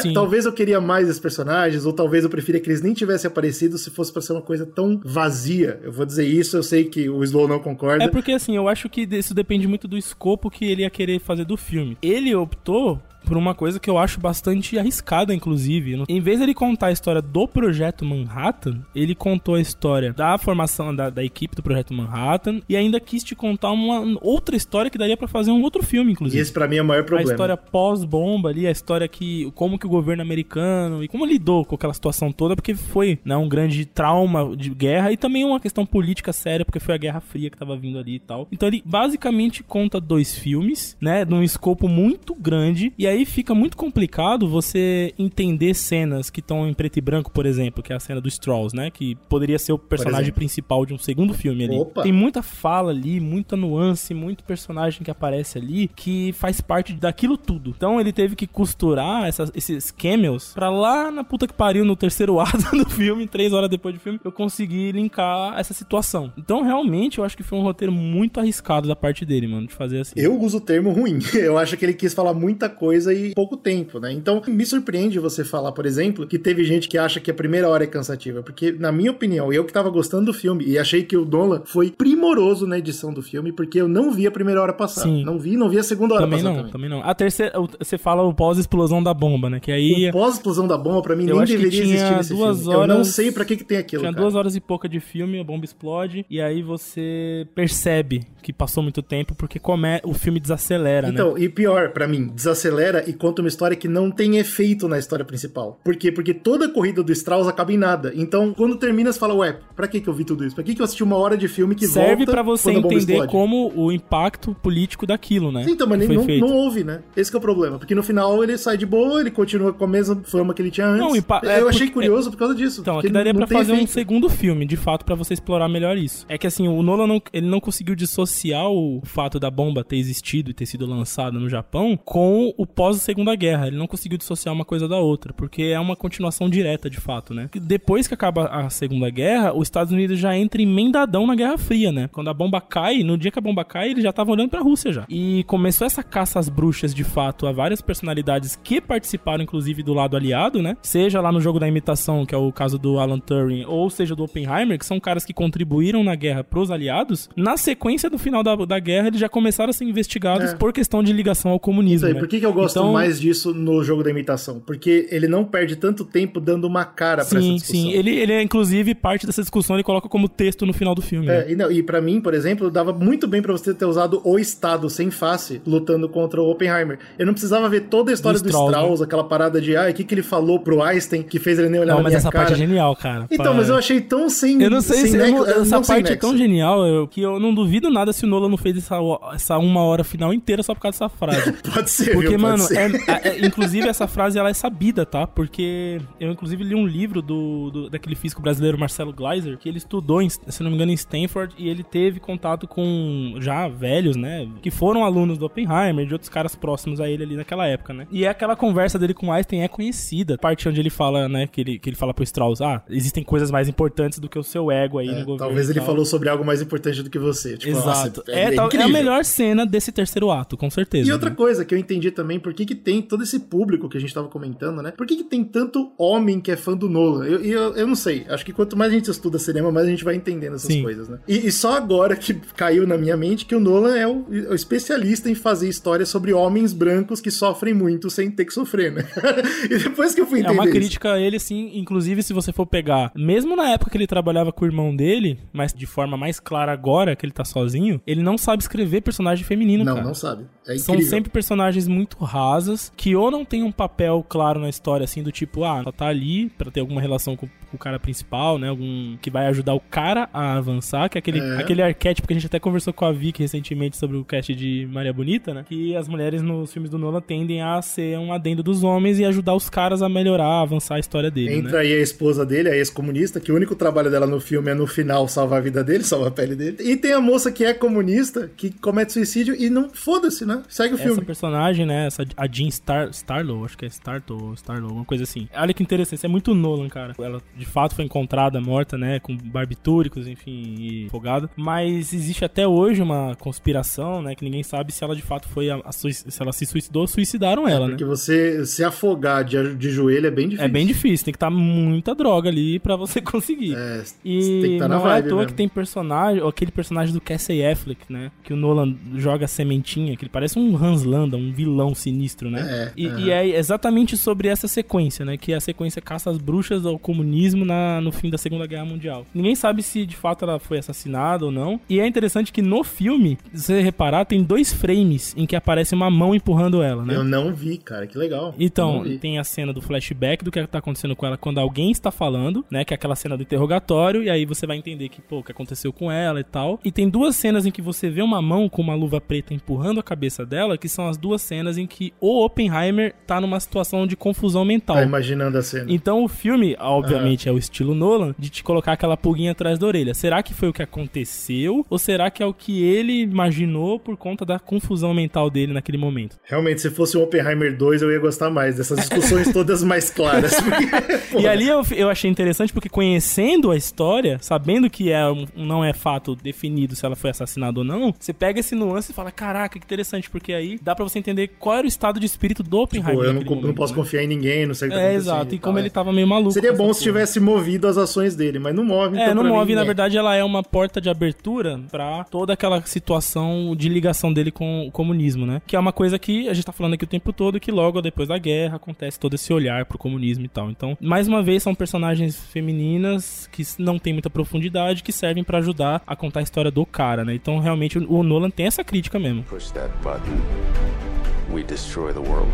Sim. Talvez eu queria mais esses personagens, ou talvez eu preferia que eles nem tivessem aparecido se fosse pra ser uma coisa tão vazia. Eu vou dizer isso, eu sei que o Slow não concorda. É porque assim, eu acho que isso depende muito do escopo que ele ia querer fazer do filme. Ele optou por uma coisa que eu acho bastante arriscada, inclusive. Em vez de ele contar a história do Projeto Manhattan, ele contou a história da formação da, da equipe do Projeto Manhattan e ainda quis te contar uma outra história que daria pra fazer um outro filme, E inclusive. esse pra mim é o maior A problema. história pós-bomba ali, a história que. como que o governo americano e como lidou com aquela situação toda, porque foi né, um grande trauma de guerra e também uma questão política séria, porque foi a Guerra Fria que tava vindo ali e tal. Então ele basicamente conta dois filmes, né? Num escopo muito grande. E aí fica muito complicado você entender cenas que estão em preto e branco, por exemplo, que é a cena do Strauss, né? Que poderia ser o personagem principal de um segundo filme ali. Opa. Tem muita fala ali, muita nuance, muito personagem que aparece ali que faz parte daquilo tudo. Então ele teve que costurar essas- esses cameos pra lá na puta que pariu no terceiro ato do filme, três horas depois do filme, eu consegui linkar essa situação. Então realmente eu acho que foi um roteiro muito arriscado da parte dele, mano, de fazer assim. Eu uso o termo ruim. Eu acho que ele quis falar muita coisa e pouco tempo, né? Então, me surpreende você falar, por exemplo, que teve gente que acha que a primeira hora é cansativa, porque, na minha opinião, eu que tava gostando do filme e achei que o Nolan foi primoroso na edição do filme, porque eu não vi a primeira hora passar. Sim. Não vi, não vi a segunda hora Também passar não, também. também não. A terceira, você fala o pós-explosão da bomba, né? Que aí O pós-explosão da bomba, pra mim, Eu nem deveria existir nesse duas filme. Eu não horas- sei pra que que tem aquilo, Tinha cara. duas horas e pouca de filme, a bomba explode, e aí você percebe que passou muito tempo, porque come... o filme desacelera, né? Então, e pior, pra mim, desacelera e conta uma história que não tem efeito na história principal. Por quê? Porque toda a corrida do Strauss acaba em nada. Então, quando termina, você fala, ué, pra que que eu vi tudo isso? Pra que que eu assisti uma hora de filme que Serve volta pra você entender como o impacto político daquilo, né? Então, mas não, feito. não houve, né? Esse que é o problema. Porque no final ele sai de boa, ele continua com a mesma fama que ele tinha antes. Não, impa- é eu achei porque- curioso por causa disso. Então, aqui daria pra fazer um efeito. segundo filme, de fato, pra você explorar melhor isso. É que assim, o Nolan não, ele não conseguiu dissociar o fato da bomba ter existido e ter sido lançada no Japão com o pós-segunda guerra. Ele não conseguiu dissociar uma coisa da outra, porque é uma continuação direta, de fato, né? Depois que acaba a Segunda Guerra, os Estados Unidos já entra emendadão na Guerra Fria, né? Quando a bomba cai, no dia que a bomba cai, ele já tava olhando pra Rússia já. E começou essa caça às bruxas, de fato, a várias personalidades que participaram, inclusive, do lado aliado, né? Seja lá no jogo da imitação, que é o caso do Alan Turing, ou seja do Oppenheimer, que são caras que contribuíram na guerra pros aliados. Na sequência do final da, da guerra, eles já começaram a ser investigados É. por questão de ligação ao comunismo. Então, e né? por que, que eu gosto Então, mais disso no jogo da imitação? Porque ele não perde tanto tempo dando uma cara pra essa Sim, discussão. sim. Ele, ele é, inclusive, parte dessa discussão, ele coloca como texto no final do filme. né? É, e, não, e pra mim, por exemplo, dava muito bem pra você ter usado o Estado sem face lutando contra o Oppenheimer. Eu não precisava ver toda a história Do do Strauss, Strauss, aquela parada de, ah, o que, que ele falou pro Einstein que fez ele nem olhar Não, mas essa cara. parte é genial, cara. Então, mas eu achei tão sem. Eu não sei se. eu nexo- não- essa não parte é tão genial eu- que eu não duvido nada se o Nolan não fez essa, essa uma hora final inteira só por causa dessa frase. Pode ser, Porque, viu? Pode mano, é- é- inclusive essa frase ela é sabida, tá? Porque eu, inclusive, li um livro do, do- daquele físico brasileiro Marcelo Gleiser, que ele estudou, em, se não me engano, em Stanford, e ele teve contato com já velhos, né? Que foram alunos do Oppenheimer de outros caras próximos a ele ali naquela época, né? E aquela conversa dele com Einstein é conhecida. A parte onde ele fala, né? Que ele, que ele fala pro Strauss: ah, existem coisas mais importantes do que o seu ego aí É, no governo. talvez ele falou sobre algo mais importante do que você. Tipo, Exato. nossa, é, tal- é a melhor cena desse terceiro ato, com certeza. E outra né? coisa que eu entendi também, por que, que tem todo esse público que a gente tava comentando, né? Por que, que tem tanto homem que é fã do Nolan? Eu, eu, eu não sei. Acho que quanto mais a gente estuda cinema, mais a gente vai entendendo essas Sim. coisas, né? E, e só agora que caiu na minha mente que o Nolan é o, o especialista em fazer histórias sobre homens brancos que sofrem muito sem ter que sofrer, né? e depois que eu fui É entender uma isso- crítica a ele, sim. Inclusive, se você for pegar, mesmo na época que ele trabalhava com o irmão dele, mas de forma mais clara agora, que ele tá sozinho, ele não sabe escrever personagem feminino, Não, cara. não sabe. É São sempre personagens muito rasas, que ou não tem um papel claro na história, assim, do tipo, ah, só tá ali pra ter alguma relação com, com o cara principal, né? Algum que vai ajudar o cara a avançar, que é aquele, É. aquele arquétipo que a gente até conversou com a Vicky recentemente sobre o cast de Maria Bonita, né? Que as mulheres nos filmes do Nolan tendem a ser um adendo dos homens e ajudar os caras a melhorar, a avançar a história dele, né? Entra aí a esposa dele, a ex-comunista, que o único trabalho dela no filme é no final salvar a vida dele, salvar a pele dele. E tem a moça que é comunista, que comete suicídio e não foda-se, né? Segue o Essa filme. personagem, né? Essa, a Jean Star, Starlow, acho que é Starlow, Starlow, alguma coisa assim. Olha que interessante, isso é muito Nolan, cara. Ela de fato foi encontrada morta, né, com barbitúricos, enfim, e afogada. Mas existe até hoje uma conspiração, né, que ninguém sabe se ela de fato foi a, a se ela se suicidou ou suicidaram ela, é, né? Porque você se afogar de, de joelho é bem difícil. É bem difícil, tem que estar tá muita droga ali para você conseguir. É, e tem que estar tá não é à toa mesmo. que tem personagem, aquele personagem do Cassie Affleck, né, que o Nolan joga sementinha, que ele parece um Hans Landa, um vilão sinistro, né? É, e, e é exatamente sobre essa sequência, né, que é a sequência caça às bruxas ao comunismo na, no fim da Segunda Guerra Mundial. Ninguém sabe se de fato ela foi assassinada ou não. E é interessante que no filme, se você reparar, tem dois frames em que aparece uma mão empurrando ela, né? Eu não vi, cara, que legal. Então, tem a cena do flashback do que tá acontecendo com ela quando alguém está falando, né? Que é aquela cena do interrogatório, e aí você vai entender que, pô, o que aconteceu com ela e tal. E tem duas cenas em que você vê uma mão com uma luva preta empurrando a cabeça dela, que são as duas cenas em que o Oppenheimer tá numa situação de confusão mental. Tá imaginando a cena. Então o filme, obviamente, é o estilo Nolan, de te colocar aquela pulguinha atrás da orelha. Será que foi o que aconteceu? Ou será que é o que ele imaginou por conta da confusão mental dele naquele momento? Realmente, se fosse o Oppenheimer 2, eu ia gostar mais dessas discussões todas mais claras. Porque, e ali eu, eu achei interessante porque conhecendo a história, sabendo que é, não é fato definido se ela foi assassinada ou não, você pega esse nuance e fala: caraca, que interessante, porque aí dá pra você entender qual era o estado de espírito do Oppenheimer. Tipo, eu não, momento, não posso né? confiar em ninguém, não sei o que tá É, exato. E como é. ele tava meio maluco. Seria bom se tivesse movido as ações dele, mas não move. É, então, não move. Mim, na é. verdade, ela é uma porta de abertura para toda aquela situação de ligação dele com o comunismo, né? Que é uma coisa que a gente tá falando aqui o tempo todo, que logo depois da guerra acontece todo esse olhar pro comunismo e tal. Então, mais uma vez, são personagens femininas que não tem muita profundidade, que servem para ajudar a contar a história do cara, né? Então, realmente, o Nolan tem essa crítica mesmo. Push that button. We destroy the world.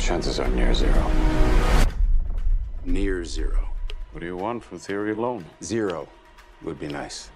Chances are near zero. Near zero. What do you want from theory alone? Zero would be nice.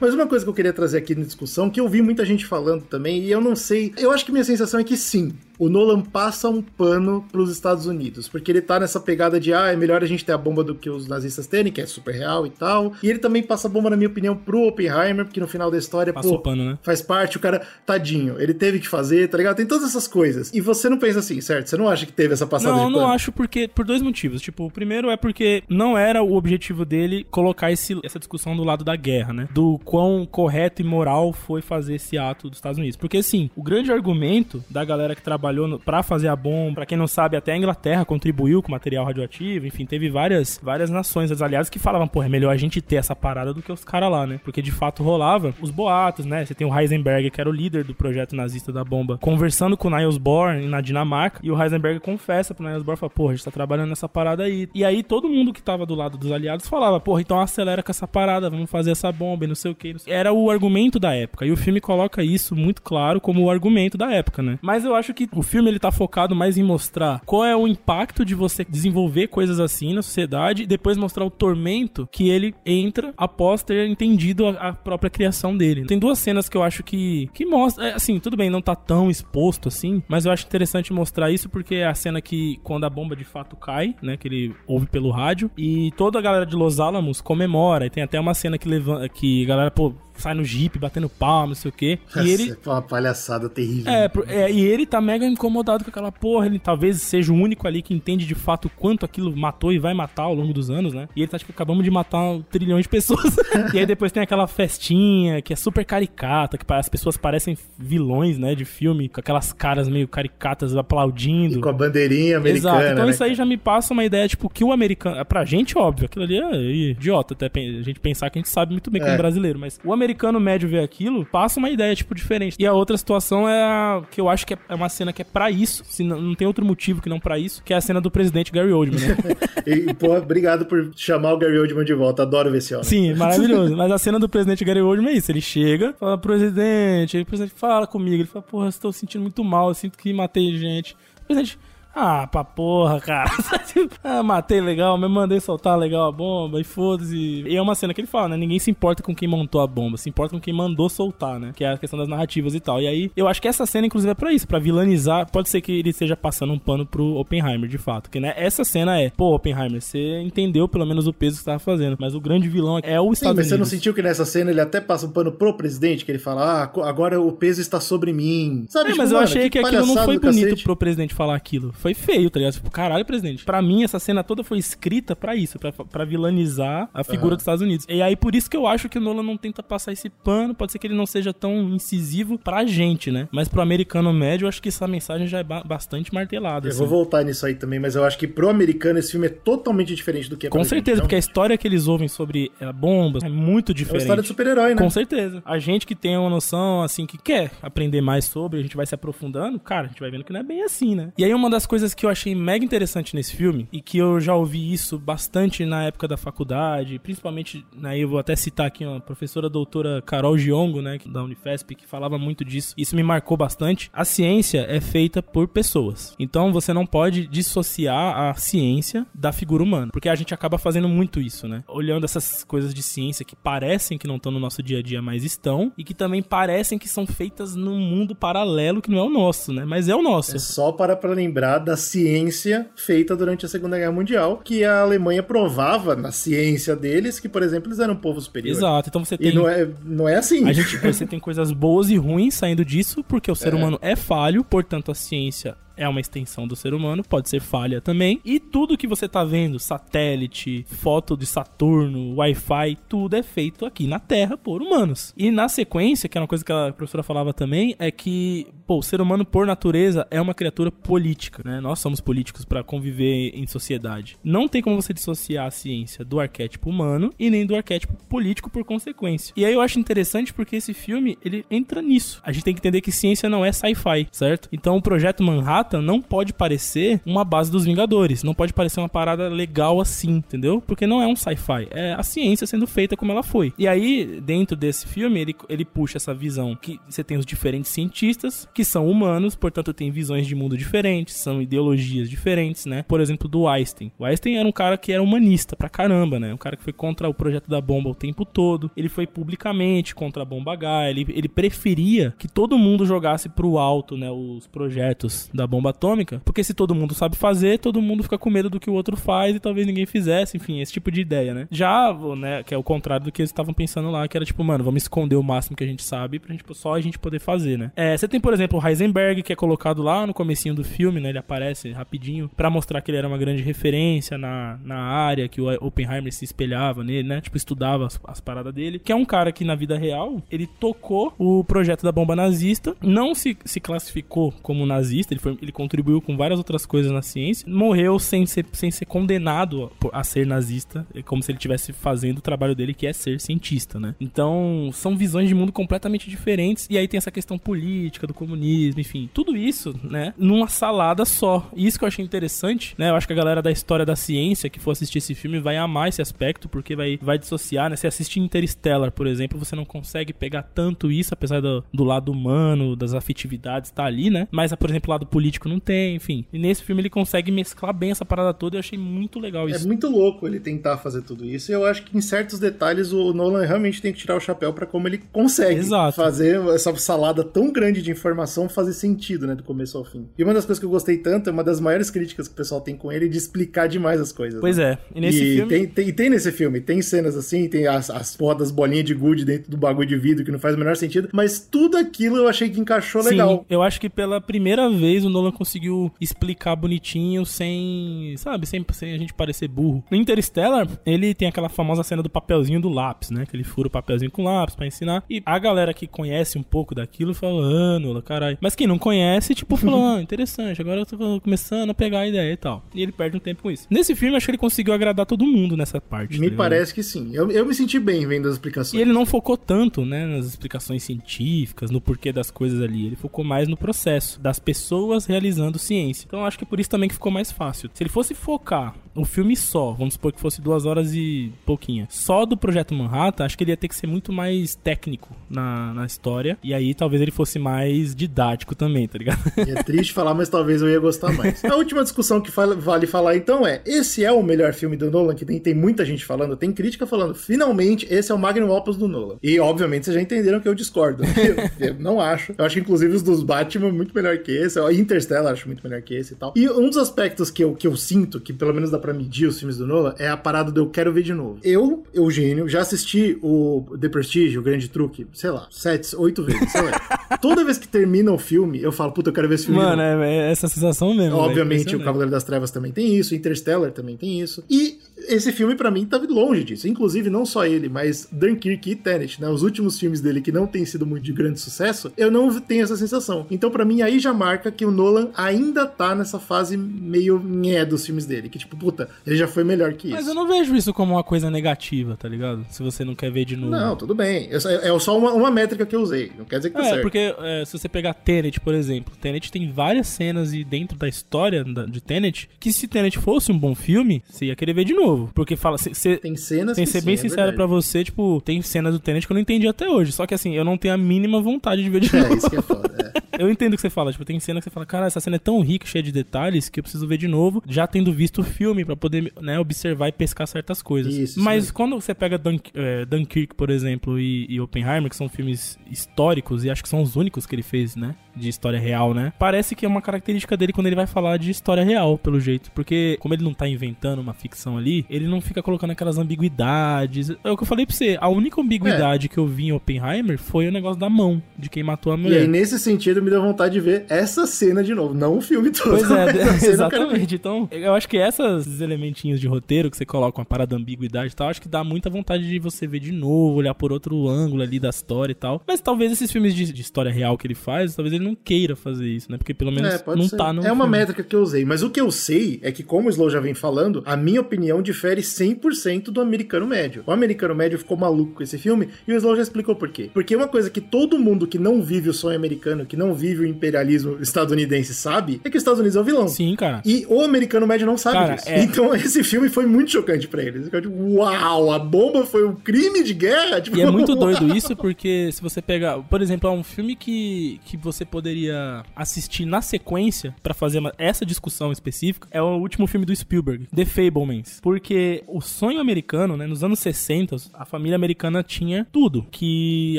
Mas uma coisa que eu queria trazer aqui na discussão, que eu vi muita gente falando também, e eu não sei, eu acho que minha sensação é que sim, o Nolan passa um pano para os Estados Unidos, porque ele tá nessa pegada de ah, é melhor a gente ter a bomba do que os nazistas terem, que é super real e tal. E ele também passa a bomba, na minha opinião, pro Oppenheimer, porque no final da história, passa pô, o pano, né? faz parte, o cara, tadinho, ele teve que fazer, tá ligado? Tem todas essas coisas. E você não pensa assim, certo? Você não acha que teve essa passada não, de pano? Não, não acho porque por dois motivos. Tipo, o primeiro é porque não era o objetivo dele colocar esse, essa discussão do lado da guerra, né? Do quão correto e moral foi fazer esse ato dos Estados Unidos. Porque assim, o grande argumento da galera que trabalhou para fazer a bomba. Pra quem não sabe, até a Inglaterra contribuiu com material radioativo. Enfim, teve várias, várias nações, as aliadas, que falavam, pô, é melhor a gente ter essa parada do que os caras lá, né? Porque de fato rolava os boatos, né? Você tem o Heisenberg, que era o líder do projeto nazista da bomba, conversando com o Niels Bohr na Dinamarca. E o Heisenberg confessa pro Niels Bohr, fala, porra, a gente tá trabalhando nessa parada aí. E aí todo mundo que tava do lado dos aliados falava, porra, então acelera com essa parada, vamos fazer essa bomba e não sei o que. Era o argumento da época. E o filme coloca isso muito claro como o argumento da época, né? Mas eu acho que o filme ele tá focado mais em mostrar qual é o impacto de você desenvolver coisas assim na sociedade e depois mostrar o tormento que ele entra após ter entendido a, a própria criação dele. Tem duas cenas que eu acho que que mostra, é, assim, tudo bem, não tá tão exposto assim, mas eu acho interessante mostrar isso porque é a cena que quando a bomba de fato cai, né, que ele ouve pelo rádio e toda a galera de Los Alamos comemora e tem até uma cena que levanta que a galera, pô, sai no jeep batendo palma, não sei o quê. E ele. É uma palhaçada terrível. É, é, e ele tá mega incomodado com aquela porra. Ele talvez seja o único ali que entende de fato quanto aquilo matou e vai matar ao longo dos anos, né? E ele tá tipo, acabamos de matar um trilhão de pessoas. e aí depois tem aquela festinha que é super caricata, que as pessoas parecem vilões, né, de filme, com aquelas caras meio caricatas aplaudindo. E com a bandeirinha americana. Exato. Então né? isso aí já me passa uma ideia, tipo, que o americano. Pra gente, óbvio, aquilo ali é idiota até a gente pensar que a gente sabe muito bem como é. brasileiro, mas o americano americano médio vê aquilo, passa uma ideia, tipo, diferente. E a outra situação é a que eu acho que é uma cena que é para isso, se não, não, tem outro motivo que não para isso, que é a cena do presidente Gary Oldman, né? e, pô, obrigado por chamar o Gary Oldman de volta, adoro ver esse homem. Sim, maravilhoso. Mas a cena do presidente Gary Oldman é isso, ele chega, fala, presidente, aí o presidente fala comigo, ele fala, porra, estou sentindo muito mal, eu sinto que matei gente. O presidente, ah, pra porra, cara. ah, matei legal, me mandei soltar legal a bomba e foda-se. E é uma cena que ele fala, né? Ninguém se importa com quem montou a bomba, se importa com quem mandou soltar, né? Que é a questão das narrativas e tal. E aí, eu acho que essa cena, inclusive, é pra isso, pra vilanizar. Pode ser que ele esteja passando um pano pro Oppenheimer, de fato. Que, né? Essa cena é, pô, Oppenheimer, você entendeu pelo menos o peso que você tava fazendo. Mas o grande vilão é o Estados Sim, mas Unidos. você não sentiu que nessa cena ele até passa um pano pro presidente, que ele fala, ah, agora o peso está sobre mim. Sabe? É, tipo, mas eu achei que, que aquilo não foi bonito cacete. pro presidente falar aquilo foi feio, tá ligado? Tipo, caralho, presidente. Pra mim, essa cena toda foi escrita pra isso, pra, pra vilanizar a figura Aham. dos Estados Unidos. E aí, por isso que eu acho que o Nolan não tenta passar esse pano, pode ser que ele não seja tão incisivo pra gente, né? Mas pro americano médio, eu acho que essa mensagem já é ba- bastante martelada. Eu assim. vou voltar nisso aí também, mas eu acho que pro americano esse filme é totalmente diferente do que é Com gente, certeza, então, porque a história que eles ouvem sobre é, bombas é muito É uma diferente. história de super-herói, né? Com certeza. A gente que tem uma noção, assim, que quer aprender mais sobre, a gente vai se aprofundando, cara, a gente vai vendo que não é bem assim, né? E aí uma das coisas que eu achei mega interessante nesse filme, e que eu já ouvi isso bastante na época da faculdade, principalmente, né, eu vou até citar aqui uma professora doutora Carol Giongo, né, da Unifesp, que falava muito disso. Isso me marcou bastante. A ciência é feita por pessoas. Então você não pode dissociar a ciência da figura humana, porque a gente acaba fazendo muito isso, né? Olhando essas coisas de ciência que parecem que não estão no nosso dia a dia, mas estão, e que também parecem que são feitas num mundo paralelo que não é o nosso, né? Mas é o nosso. É só para pra lembrar da ciência feita durante a Segunda Guerra Mundial, que a Alemanha provava na ciência deles que, por exemplo, eles eram um povo superior. Exato. Então você E tem não é, não é assim. A gente, você tem coisas boas e ruins saindo disso, porque o ser humano é falho, portanto a ciência é uma extensão do ser humano, pode ser falha também. E tudo que você tá vendo, satélite, foto de Saturno, Wi-Fi, tudo é feito aqui na Terra por humanos. E na sequência, que é uma coisa que a professora falava também, é que, pô, o ser humano por natureza é uma criatura política, né? Nós somos políticos para conviver em sociedade. Não tem como você dissociar a ciência do arquétipo humano e nem do arquétipo político por consequência. E aí eu acho interessante porque esse filme, ele entra nisso. A gente tem que entender que ciência não é sci-fi, certo? Então o projeto Manhattan não pode parecer uma base dos Vingadores, não pode parecer uma parada legal assim, entendeu? Porque não é um sci-fi, é a ciência sendo feita como ela foi. E aí, dentro desse filme, ele, ele puxa essa visão que você tem os diferentes cientistas, que são humanos, portanto tem visões de mundo diferentes, são ideologias diferentes, né? Por exemplo, do Einstein. O Einstein era um cara que era humanista pra caramba, né? Um cara que foi contra o projeto da bomba o tempo todo. Ele foi publicamente contra a bomba H. Ele, ele preferia que todo mundo jogasse pro alto, né? Os projetos da bomba atômica. Porque se todo mundo sabe fazer, todo mundo fica com medo do que o outro faz e talvez ninguém fizesse. Enfim, esse tipo de ideia, né? Já, né? Que é o contrário do que eles estavam pensando lá, que era tipo, mano, vamos esconder o máximo que a gente sabe pra gente, só a gente poder fazer, né? É, você tem, por exemplo, o Heisenberg, que é colocado lá no comecinho do filme, né? Ele aparece rapidinho pra mostrar que ele era uma grande referência na, na área, que o Oppenheimer se espelhava nele, né? Tipo, estudava as, as paradas dele. Que é um cara que na vida real, ele tocou o projeto da bomba nazista, não se, se classificou como nazista, ele, foi, ele contribuiu com várias outras coisas na ciência, morreu sem ser, sem ser condenado a, ser nazista, é como se ele estivesse fazendo o trabalho dele, que é ser cientista, né? Então, são visões de mundo completamente diferentes, e aí tem essa questão política, do comunismo, enfim, tudo isso, né, numa salada só. E isso que eu achei interessante, né? Eu acho que a galera da história da ciência que for assistir esse filme vai amar esse aspecto, porque vai, vai dissociar, né? Se assistir Interstellar, por exemplo, você não consegue pegar tanto isso, apesar do, do lado humano, das afetividades, tá ali, né? Mas, por exemplo, o lado político não tem, enfim. E nesse filme ele consegue mesclar bem essa parada toda e eu achei muito legal É isso. muito louco ele tentar fazer tudo isso. E eu acho que em certos detalhes o Nolan realmente tem que tirar o chapéu pra como ele consegue Exato. fazer essa salada tão grande de informação fazer sentido, né, do começo ao fim. E uma das coisas que eu gostei tanto, é uma das maiores críticas que o pessoal tem com ele, de explicar demais as coisas. Pois né? é. E nesse e filme. tem, tem, tem nesse filme, tem cenas assim, tem as, as porra das bolinhas de gude dentro do bagulho de vidro que não faz o menor sentido, mas tudo aquilo eu achei que encaixou Sim, legal. eu acho que pela primeira vez o Nolan conseguiu explicar bonitinho sem, sabe, sem, sem a gente parecer burro. No Interstellar, ele tem aquela famosa cena do papelzinho do lápis, né? Que ele fura o papelzinho com lápis pra ensinar. E a galera que conhece um pouco daquilo fala, ah, Nolan, caralho. Mas quem não conhece, tipo, falou, ah, interessante, agora eu tô começando a pegar a ideia e tal. E ele perde um tempo com isso. Nesse filme, acho que ele conseguiu agradar todo mundo nessa parte. Me tá parece que sim. Eu, eu me senti bem vendo as explicações. E ele não focou tanto, né, nas explicações científicas, no porquê das coisas ali. Ele focou mais no processo das pessoas realizando ciência. Então acho que por isso também que ficou mais fácil. Se ele fosse focar o filme só, vamos supor que fosse duas horas e pouquinha, só do Projeto Manhattan, acho que ele ia ter que ser muito mais técnico na, na história. E aí talvez ele fosse mais didático também, tá ligado? É triste falar, mas talvez eu ia gostar mais. A última discussão que vale falar então é: esse é o melhor filme do Nolan? Que tem, tem muita gente falando, tem crítica falando, finalmente esse é o Magnum Opus do Nolan. E obviamente vocês já entenderam que eu discordo. Eu, eu não acho. Eu acho que inclusive os dos Batman muito melhor que esse. O Interstellar acho muito melhor que esse e tal. E um dos aspectos que eu, que eu sinto, que pelo menos dá pra pra medir os filmes do Nolan é a parada do eu quero ver de novo. Eu, Eugênio, já assisti o The Prestige, o Grande Truque, sei lá, sete, oito vezes, sei lá. Toda vez que termina o filme, eu falo, puta, eu quero ver esse filme Mano, é, é essa sensação mesmo. Obviamente, velho. o Cavaleiro das Trevas também tem isso, Interstellar também tem isso. E esse filme, pra mim, tava longe disso. Inclusive, não só ele, mas Dunkirk e Tenet, né? Os últimos filmes dele que não têm sido muito de grande sucesso, eu não tenho essa sensação. Então, pra mim, aí já marca que o Nolan ainda tá nessa fase meio nhé dos filmes dele. Que, tipo, puta, ele já foi melhor que isso. Mas eu não vejo isso como uma coisa negativa, tá ligado? Se você não quer ver de novo. Não, tudo bem. É só uma, uma métrica que eu usei. Não quer dizer que tá É, certo. porque é, se você pegar Tenet, por exemplo, Tenet tem várias cenas e dentro da história de Tenet, que se Tenet fosse um bom filme, você ia querer ver de novo. Porque fala, cê- Tem cenas tem que ser sim, bem é sincero pra você, tipo, tem cenas do Tenet que eu não entendi até hoje. Só que assim, eu não tenho a mínima vontade de ver de novo. É, isso que é foda. é. Eu entendo o que você fala, tipo, tem cena que você fala, cara, essa cena é tão rica, cheia de detalhes, que eu preciso ver de novo, já tendo visto o filme, pra poder, né, observar e pescar certas coisas. Isso, Mas mesmo. quando você pega Dunk, é, Dunkirk, por exemplo, e, e Oppenheimer, que são filmes históricos, e acho que são os únicos que ele fez, né, de história real, né, parece que é uma característica dele quando ele vai falar de história real, pelo jeito. Porque, como ele não tá inventando uma ficção ali, ele não fica colocando aquelas ambiguidades. É o que eu falei pra você, a única ambiguidade que eu vi em Oppenheimer foi o negócio da mão, de quem matou a E mulher. aí, nesse sentido, me deu vontade de ver essa cena de novo, não o filme todo. Pois é, eu exatamente. Então, eu acho que esses elementinhos de roteiro que você coloca uma parada de ambiguidade e tal, acho que dá muita vontade de você ver de novo, olhar por outro ângulo ali da história e tal. Mas talvez esses filmes de, de história real que ele faz, talvez ele não queira fazer isso, né? Porque pelo menos É, não ser. tá no. É uma filme. métrica que eu usei, mas o que eu sei é que, como o Slow já vem falando, a minha opinião difere 100% do americano médio. O americano médio ficou maluco com esse filme e o Slow já explicou por quê. Porque uma coisa que todo mundo que não vive o sonho americano, que não vive o imperialismo estadunidense sabe, é que os Estados Unidos é o vilão. Sim, cara. E o americano médio não sabe Cara, disso. é- Então esse filme foi muito chocante pra eles. Ficou tipo, uau, a bomba foi um crime de guerra? Tipo, E é muito uau. doido isso, porque se você pegar, por exemplo, é um filme que, que você poderia assistir na sequência pra fazer uma- essa discussão específica, é o último filme do Spielberg, The Fablemans. Porque o sonho americano, né, nos anos 60, a família americana tinha tudo que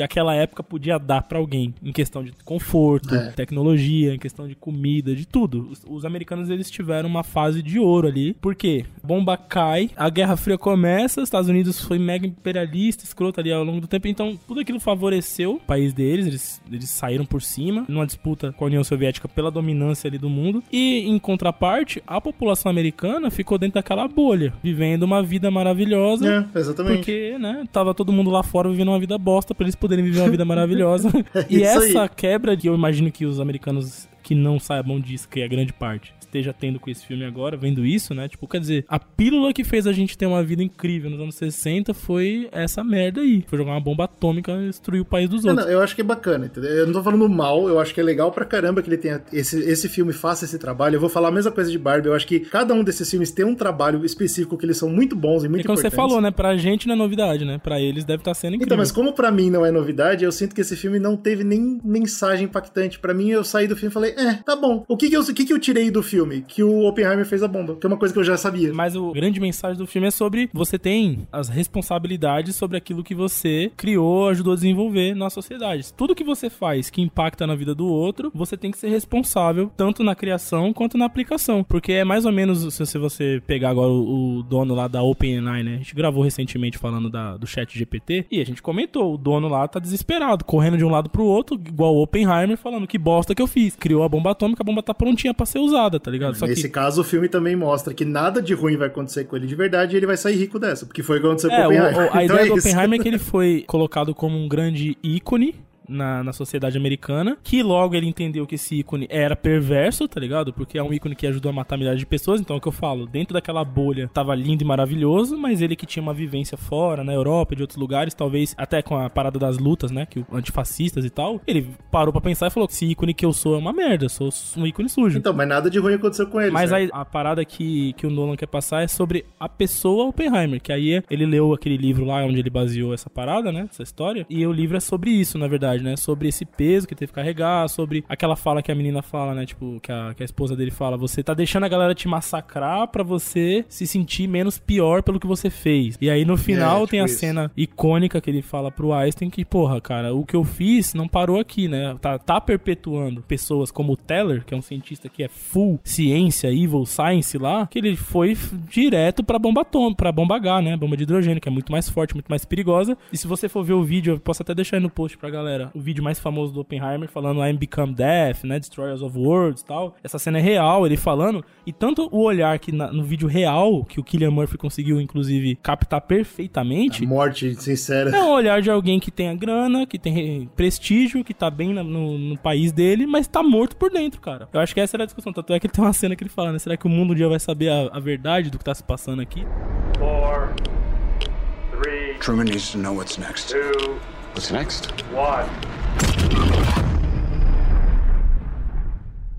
aquela época podia dar pra alguém, em questão de conforto, É. tecnologia, em questão de comida, de tudo. Os, os americanos eles tiveram uma fase de ouro ali, porque bomba cai, a Guerra Fria começa, os Estados Unidos foi mega imperialista, escroto ali ao longo do tempo, então tudo aquilo favoreceu o país deles, eles, eles saíram por cima numa disputa com a União Soviética pela dominância ali do mundo, e em contraparte, a população americana ficou dentro daquela bolha, vivendo uma vida maravilhosa. É, exatamente. Porque, né, tava todo mundo lá fora vivendo uma vida bosta pra eles poderem viver uma vida maravilhosa. e isso aí. essa quebra que eu imagino que os americanos que não saibam disso, que é a grande parte, esteja tendo com esse filme agora, vendo isso, né? Tipo, quer dizer, a pílula que fez a gente ter uma vida incrível nos anos 60 foi essa merda aí. Foi jogar uma bomba atômica e destruir o país dos É, outros. não, eu acho que é bacana, entendeu? Eu não tô falando mal, eu acho que é legal pra caramba que ele tenha esse, esse filme faça esse trabalho. Eu vou falar a mesma coisa de Barbie, eu acho que cada um desses filmes tem um trabalho específico que eles são muito bons e muito E como você importantes. falou, né? Pra gente não é novidade, né? Pra eles deve estar sendo incrível. Então, mas como pra mim não é novidade, eu sinto que esse filme não teve nem mensagem impactante. Pra mim, eu saí do filme e falei, é, tá bom. O que que eu, o que que eu tirei do filme? Que o Oppenheimer fez a bomba, que é uma coisa que eu já sabia. Mas o grande mensagem do filme é sobre você tem as responsabilidades sobre aquilo que você criou, ajudou a desenvolver na sociedade. Tudo que você faz que impacta na vida do outro, você tem que ser responsável tanto na criação quanto na aplicação. Porque é mais ou menos, se você pegar agora o, dono lá da OpenAI, né? A gente gravou recentemente falando da, do chat GPT e a gente comentou, o dono lá tá desesperado, correndo de um lado pro outro, igual o Oppenheimer, falando que bosta que eu fiz. Criou a bomba atômica, a bomba tá prontinha pra ser usada, tá ligado? Só Nesse que caso, o filme também mostra que nada de ruim vai acontecer com ele de verdade e ele vai sair rico dessa, porque foi o que aconteceu com o É, o- Oppenheimer. o- a Então ideia é do. Oppenheimer é que ele foi colocado como um grande ícone na, na sociedade americana, que logo ele entendeu que esse ícone era perverso, tá ligado? Porque é um ícone que ajudou a matar milhares de pessoas, então é o que eu falo, dentro daquela bolha tava lindo e maravilhoso, mas ele que tinha uma vivência fora, na Europa e de outros lugares, talvez até com a parada das lutas, né, que antifascistas e tal, ele parou pra pensar e falou que esse ícone que eu sou é uma merda, sou um ícone sujo. Então, mas nada de ruim aconteceu com ele. Mas certo? aí, a parada que, que o Nolan quer passar é sobre a pessoa Oppenheimer, que aí ele leu aquele livro lá onde ele baseou essa parada, né? Essa história. E o livro é sobre isso, na verdade. Verdade, né? Sobre esse peso que teve que carregar, sobre aquela fala que a menina fala, né? Tipo, que a, que a esposa dele fala, você tá deixando a galera te massacrar para você se sentir menos pior pelo que você fez. E aí no final é, tipo tem a isso. cena icônica que ele fala pro Einstein que, porra, cara, o que eu fiz não parou aqui, né? Tá, tá perpetuando pessoas como o Teller, que é um cientista que é full ciência, evil science lá, que ele foi direto pra bomba atômica, pra bomba H, né? Bomba de hidrogênio, que é muito mais forte, muito mais perigosa. E se você for ver o vídeo, eu posso até deixar aí no post pra galera, o vídeo mais famoso do Oppenheimer falando I'm Become Death, né? Destroyers of Worlds e tal. Essa cena é real, ele falando. E tanto o olhar que na, no vídeo real, que o Killian Murphy conseguiu, inclusive, captar perfeitamente. A morte sincera. É um olhar de alguém que tem a grana, que tem prestígio, que tá bem no, no país dele, mas tá morto por dentro, cara. Eu acho que essa era a discussão. Tanto é que tem uma cena que ele fala, né? Será que o mundo um dia vai saber a, a verdade do que tá se passando aqui? Four, three, Truman needs to know what's next. Two, what's next? One.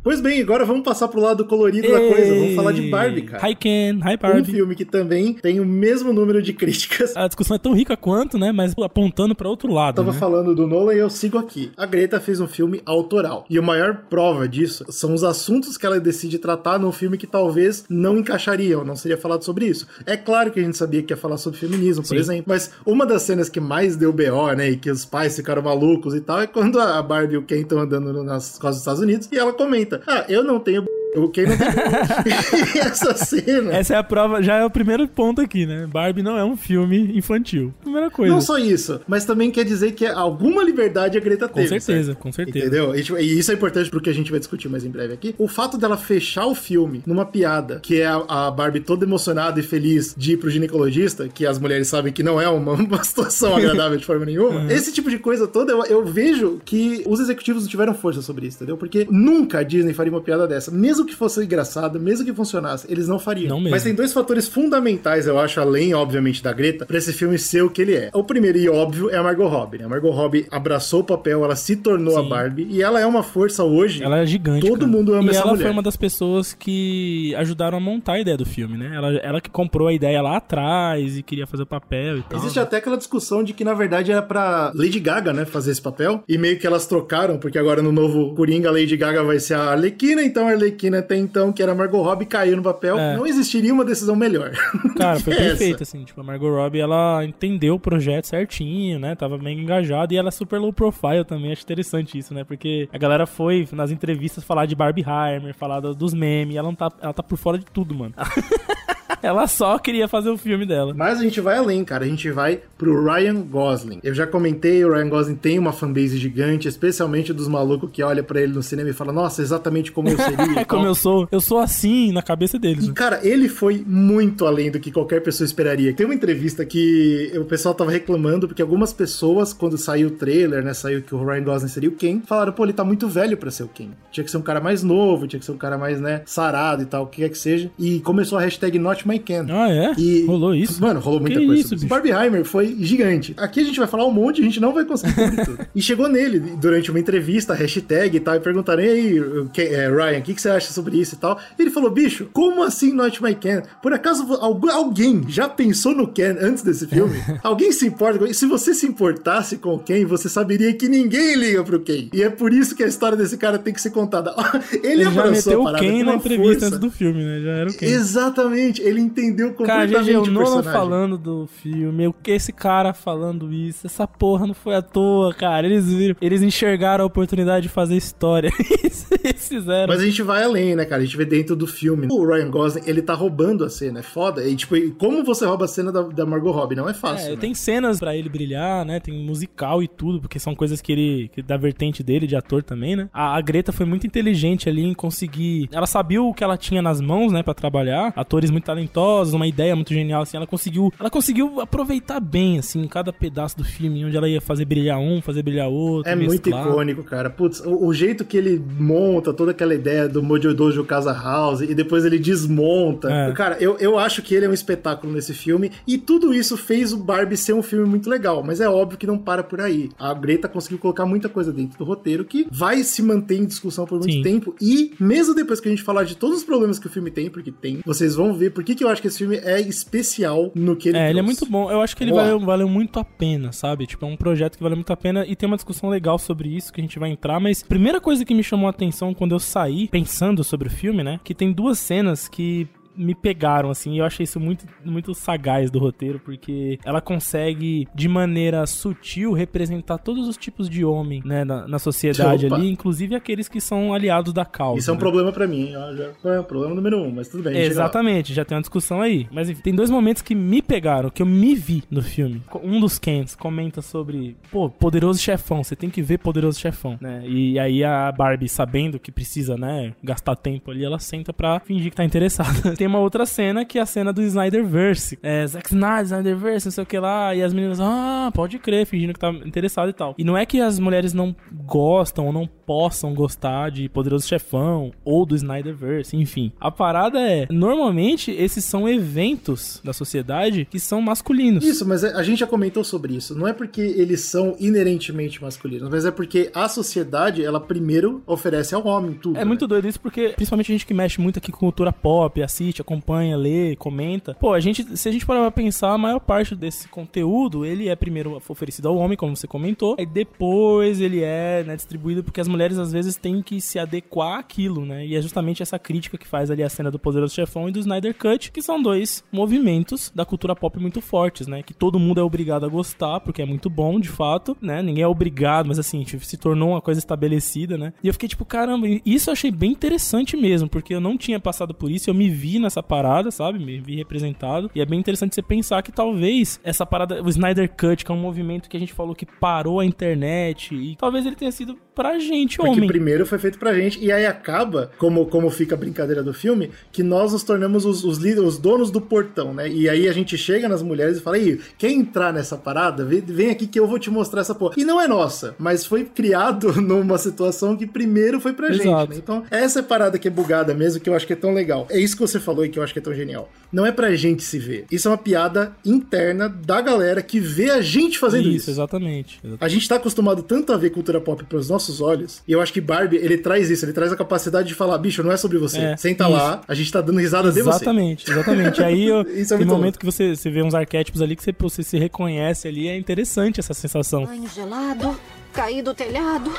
Pois bem, agora vamos passar pro lado colorido Ei, da coisa. Vamos falar de Barbie, cara. Hi Ken, hi Barbie. Um filme que também tem o mesmo número de críticas. A discussão é tão rica quanto, né? Mas apontando para outro lado. Eu tava né? falando do Nolan e eu sigo aqui. A Greta fez um filme autoral. E a maior prova disso são os assuntos que ela decide tratar num filme que talvez não encaixariam, não seria falado sobre isso. É claro que a gente sabia que ia falar sobre feminismo, por Sim. exemplo, mas uma das cenas que mais deu BO, né, e que os pais ficaram malucos e tal, é quando a Barbie e o Ken estão andando nas costas dos Estados Unidos e ela comenta: Ah, eu não tenho o Ken não tem. essa cena. Essa é a prova, já é o primeiro ponto aqui, né? Barbie não é um filme infantil. Primeira coisa. Não só isso, mas também quer dizer que alguma liberdade a Greta teve. Com certeza, certo? com certeza. Entendeu? E, tipo, isso é importante porque a gente vai discutir mais em breve aqui. O fato dela fechar o filme numa piada, que é a, a Barbie toda emocionada e feliz de ir pro ginecologista, que as mulheres sabem que não é uma, uma situação agradável de forma nenhuma. Uhum. Esse tipo de coisa toda, eu, eu vejo que os executivos não tiveram força sobre isso, entendeu? Porque nunca a Disney faria uma piada dessa. Mesmo que fosse engraçado, mesmo que funcionasse, eles não fariam. Não mesmo. Mas tem dois fatores fundamentais, eu acho, além, obviamente, da Greta, pra esse filme ser o que ele é. O primeiro e óbvio é a Margot Robbie. Né? A Margot Robbie abraçou o papel, ela se tornou Sim. a Barbie e ela é uma força hoje. Ela é gigante. Todo cara. mundo ama e essa ela mulher. foi uma das pessoas que ajudaram a montar a ideia do filme, né? Ela, ela que comprou a ideia lá atrás e queria fazer o papel e tal. Existe até aquela discussão de que, na verdade, era pra Lady Gaga, né, fazer esse papel. E meio que elas trocaram, porque agora no novo Coringa, a Lady Gaga vai ser a Arlequina, então a Arlequina até então, que era a Margot Robbie, caiu no papel. É. Não existiria uma decisão melhor. Cara, foi perfeito, assim. Tipo, a Margot Robbie, ela entendeu o projeto certinho, né? Tava bem engajada e ela é super low profile também. Acho interessante isso, né? Porque a galera foi nas entrevistas falar de Barbie Heimer, falar dos memes. Ela, não tá, ela tá por fora de tudo, mano. Ela só queria fazer o filme dela. Mas a gente vai além, cara. A gente vai pro Ryan Gosling. Eu já comentei, o Ryan Gosling tem uma fanbase gigante, especialmente dos malucos que olham para ele no cinema e falam, nossa, exatamente como eu seria. É como eu sou. Eu sou assim na cabeça deles. E, né? cara, ele foi muito além do que qualquer pessoa esperaria. Tem uma entrevista que o pessoal tava reclamando, porque algumas pessoas, quando saiu o trailer, né, saiu que o Ryan Gosling seria o Ken, falaram, pô, ele tá muito velho para ser o Ken. Tinha que ser um cara mais novo, tinha que ser um cara mais, né, sarado e tal, o que quer que seja. E começou a hashtag Not My Ken. Ah, é? E, rolou isso? Mano, rolou muita que coisa. Isso, bicho? Barbieheimer foi gigante. Aqui a gente vai falar um monte, a gente não vai conseguir cobrir tudo. E chegou nele durante uma entrevista, hashtag e tal, e perguntaram, e aí, é, Ryan, o que, que você acha sobre isso e tal? E ele falou, bicho, como assim Not My Ken? Por acaso alguém já pensou no Ken antes desse filme? alguém se importa? Se você se importasse com o Ken, você saberia que ninguém liga pro Ken. E é por isso que a história desse cara tem que ser contada. ele, ele já meteu o Ken na entrevista força. antes do filme, né? Já era o Ken. Exatamente, ele entendeu completamente cara, gente, o Nolan falando do filme, o que esse cara falando isso, essa porra não foi à toa, cara. Eles viram, eles enxergaram a oportunidade de fazer história. eles fizeram. Mas a gente vai além, né, cara? A gente vê dentro do filme. O Ryan Gosling, ele tá roubando a cena, é foda. E, tipo, como você rouba a cena da, da Margot Robbie? Não é fácil. É, né? tem cenas para ele brilhar, né? Tem musical e tudo, porque são coisas que ele. Que, da vertente dele, de ator também, né? A, a Greta foi muito inteligente ali em conseguir. Ela sabia o que ela tinha nas mãos, né, para trabalhar. Atores muito talentosos, uma ideia muito genial, assim. Ela conseguiu, ela conseguiu aproveitar bem, assim, cada pedaço do filme, onde ela ia fazer brilhar um, fazer brilhar outro. É mesclar. muito icônico, cara. Putz, o, o, jeito que ele monta toda aquela ideia do Mojo Dojo Casa House e depois ele desmonta. É. Cara, eu, eu acho que ele é um espetáculo nesse filme e tudo isso fez o Barbie ser um filme muito legal, mas é óbvio que não para por aí. A Greta conseguiu colocar muita coisa dentro do roteiro que vai se manter em discussão por muito Sim. tempo e mesmo depois que a gente falar de todos os problemas que o filme tem, porque tem, vocês vão ver porque que, que eu acho que esse filme é especial no que ele É, ele é trouxe. muito bom. Eu acho que ele valeu, valeu muito a pena, sabe? Tipo, é um projeto que valeu muito a pena e tem uma discussão legal sobre isso que a gente vai entrar, mas a primeira coisa que me chamou a atenção quando eu saí pensando sobre o filme, né? Que tem duas cenas que me pegaram, assim, e eu achei isso muito, muito sagaz do roteiro, porque ela consegue, de maneira sutil, representar todos os tipos de homem, né, na, na sociedade Opa. ali, inclusive aqueles que são aliados da causa. Isso é um né? problema pra mim, já é problema número um, mas tudo bem. Exatamente, já tem uma discussão aí. Mas enfim, tem dois momentos que me pegaram, que eu me vi no filme. Um dos Kens comenta sobre, pô, poderoso chefão, você tem que ver poderoso chefão, né? E aí a Barbie, sabendo que precisa, né, gastar tempo ali, ela senta pra fingir que tá interessada. tem uma outra cena que é a cena do Snyderverse. É, Zack Snyder, Snyderverse, não sei o que lá. E as meninas, ah, pode crer, fingindo que tá interessado e tal. E não é que as mulheres não gostam ou não possam gostar de Poderoso Chefão ou do Snyderverse, enfim. A parada é, normalmente esses são eventos da sociedade que são masculinos. Isso, mas a gente já comentou sobre isso. Não é porque eles são inerentemente masculinos, mas é porque a sociedade, ela primeiro oferece ao homem tudo. É né? muito doido isso porque, principalmente a gente que mexe muito aqui com cultura pop, assiste, acompanha, lê, comenta. Pô, a gente, se a gente parar pra pensar, a maior parte desse conteúdo, ele é primeiro oferecido ao homem, como você comentou, aí depois ele é né, distribuído porque as mulheres às vezes têm que se adequar àquilo, né? E é justamente essa crítica que faz ali a cena do Poderoso Chefão e do Snyder Cut, que são dois movimentos da cultura pop muito fortes, né? Que todo mundo é obrigado a gostar, porque é muito bom, de fato, né? Ninguém é obrigado, mas assim, tipo, se tornou uma coisa estabelecida, né? E eu fiquei tipo, caramba, isso eu achei bem interessante mesmo, porque eu não tinha passado por isso, eu me vi nessa parada, sabe? Me vi representado. E é bem interessante você pensar que talvez essa parada, o Snyder Cut, que é um movimento que a gente falou que parou a internet, e talvez ele tenha sido pra gente, Porque homem. primeiro foi feito pra gente, e aí acaba, como, como fica a brincadeira do filme, que nós nos tornamos os, os, líderes, os donos do portão, né? E aí a gente chega nas mulheres e fala, aí, quer entrar nessa parada? Vem, vem aqui que eu vou te mostrar essa porra. E não é nossa, mas foi criado numa situação que primeiro foi pra gente, Exato. né? Então, essa é a parada que é bugada mesmo, que eu acho que é tão legal. É isso que você falou e que eu acho que é tão genial. Não é pra gente se ver. Isso é uma piada interna da galera que vê a gente fazendo isso. Isso, exatamente. exatamente. A gente tá acostumado tanto a ver cultura pop pros nossos olhos, e eu acho que Barbie, ele traz isso, ele traz a capacidade de falar, bicho, não é sobre você. É, Senta isso. lá, a gente tá dando risada de você. Exatamente, exatamente. Aí eu, Isso é tem momento que você, você vê uns arquétipos ali que você, você se reconhece ali, é interessante essa sensação. Banho gelado, caí do telhado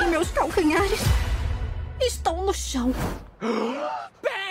e meus calcanhares estão no chão.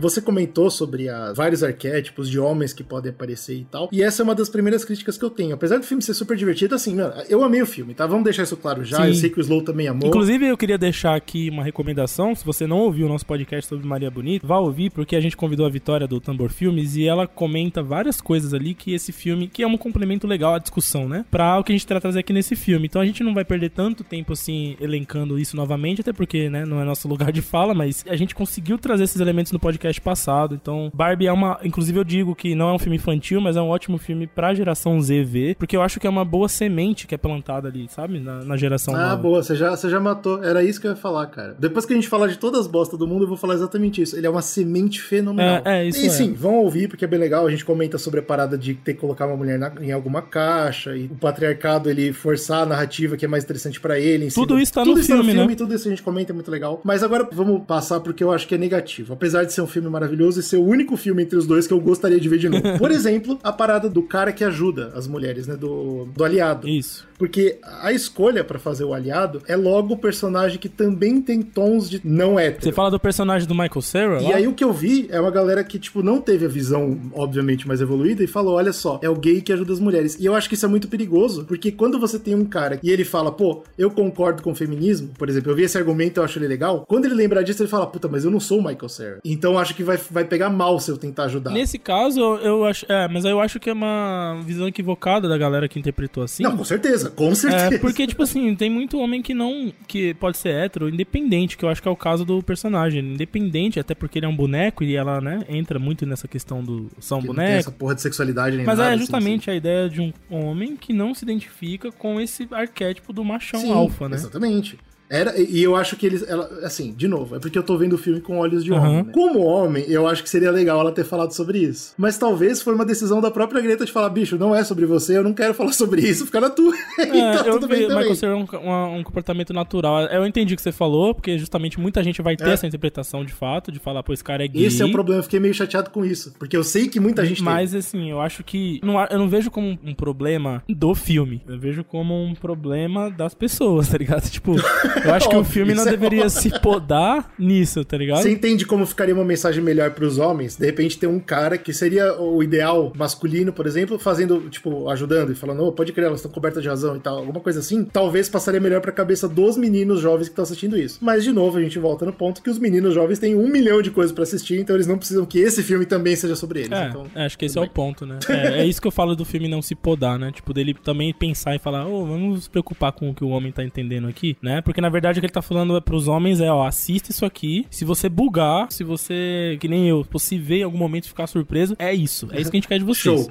Você comentou sobre a, vários arquétipos de homens que podem aparecer e tal, e essa é uma das primeiras críticas que eu tenho. Apesar do filme ser super divertido, assim, mano, eu amei o filme, tá? Vamos deixar isso claro já, Sim. eu sei que o Slow também amou. Inclusive, eu queria deixar aqui uma recomendação. Se você não ouviu o nosso podcast sobre Maria Bonita, vá ouvir, porque a gente convidou a Vitória do Tambor Filmes e ela comenta várias coisas ali que esse filme, que é um complemento legal à discussão, né? Pra o que a gente tenta trazer aqui nesse filme. Então a gente não vai perder tanto tempo assim elencando isso novamente, até porque, né, não é nosso lugar de fala, mas a gente conseguiu trazer esses elementos no podcast passado. Então, Barbie é uma. Inclusive, eu digo que não é um filme infantil, mas é um ótimo filme pra geração Z ver, porque eu acho que é uma boa semente que é plantada ali, sabe? Na, na geração Ah, nova. boa, você já, você já matou. Era isso que eu ia falar, cara. Depois que a gente falar de todas as bostas do mundo, eu vou falar exatamente isso. Ele é uma semente fenomenal. É, é, isso E é. sim, vão ouvir, porque é bem legal. A gente comenta sobre a parada de ter que colocar uma mulher na- em alguma caixa, e o patriarcado, ele forçar a narrativa que é mais interessante pra ele. Tudo isso tá tudo no isso tá no filme, filme, né? tudo isso a gente comenta, é muito legal. Mas agora vamos passar porque eu acho que é negativo. Apesar de ser um filme maravilhoso e ser o único filme entre os dois que eu gostaria de ver de novo. Por exemplo, a parada do cara que ajuda as mulheres, né? Do, do aliado. Isso. Porque a escolha pra fazer o aliado é logo o personagem que também tem tons de não hétero. Você fala do personagem do Michael Cera? E lá? aí o que eu vi é uma galera que, tipo, não teve a visão, obviamente, mais evoluída e falou, olha só, é o gay que ajuda as mulheres. E eu acho que isso é muito perigoso, porque quando você tem um cara e ele fala, pô, eu concordo com o feminismo, por exemplo, eu vi esse argumento, eu acho ele legal, quando ele lembrar disso, ele fala, puta, mas eu não sou o Michael Cera. Então eu acho que vai, vai pegar mal se eu tentar ajudar. Nesse caso, eu, eu acho. É, mas eu acho que é uma visão equivocada da galera que interpretou assim. Não, com certeza, com certeza. É, porque, tipo assim, tem muito homem que não. que pode ser hétero, independente, que eu acho que é o caso do personagem. Independente, até porque ele é um boneco e ela, né, entra muito nessa questão do. são Que não tem boneco. essa porra de sexualidade nem Mas nada. é assim, justamente a ideia de um homem que não se identifica com esse arquétipo do machão Sim, alfa, né? Exatamente. Era, e eu acho que eles. Ela, assim, de novo, é porque eu tô vendo o filme com olhos de Uhum. homem. Né? Como homem, eu acho que seria legal ela ter falado sobre isso. Mas talvez foi uma decisão da própria Greta de falar: bicho, não é sobre você, eu não quero falar sobre isso, fica na tua. É, tá eu tudo bem vi, também. Michael Cera é um, uma- um comportamento natural. Eu entendi o que você falou, porque justamente muita gente vai ter É. essa interpretação de fato, de falar, pô, esse cara é gay. Esse é o problema, eu fiquei meio chateado com isso. Porque eu sei que muita gente Mas assim, eu acho que. não eu não vejo como um problema do filme. Eu vejo como um problema das pessoas, tá ligado? Tipo, eu acho que o filme não é deveria se podar nisso, tá ligado? Você entende como ficaria uma mensagem melhor pros homens? De repente ter um cara que seria o ideal masculino, por exemplo, fazendo, tipo, ajudando e falando, oh, pode crer, elas estão cobertas de razão e tal, alguma coisa assim, talvez passaria melhor pra cabeça dos meninos jovens que estão assistindo isso. Mas, de novo, a gente volta no ponto que os meninos jovens têm um milhão de coisas pra assistir, então eles não precisam que esse filme também seja sobre eles. É, então, é, acho que esse é tudo o ponto, né? É, é isso que eu falo do filme não se podar, né? Tipo, dele também pensar e falar, ô, vamos se preocupar com o que o homem tá entendendo aqui, né? Porque na verdade o que ele tá falando é pros homens é, ó, assista isso aqui. Se você bugar, se você, que nem eu, se ver em algum momento e ficar surpreso, é isso. É isso que a gente quer de vocês. Show.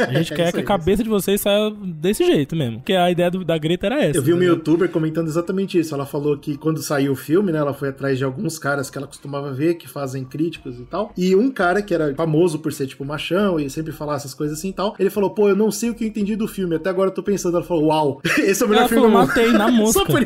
A gente É quer que a cabeça de vocês saia desse jeito mesmo. Porque a ideia do- da Greta era essa. Eu vi uma né? youtuber comentando exatamente isso. Ela falou que quando saiu o filme, né, ela foi atrás de alguns caras que ela costumava ver, que fazem críticos e tal. E um cara que era famoso por ser, tipo, machão e sempre falar essas coisas assim e tal, ele falou: pô, eu não sei o que eu entendi do filme. Até agora eu tô pensando. Ela falou: uau, esse é o melhor Ela filme falou, do mundo. matei na mosca. Só por.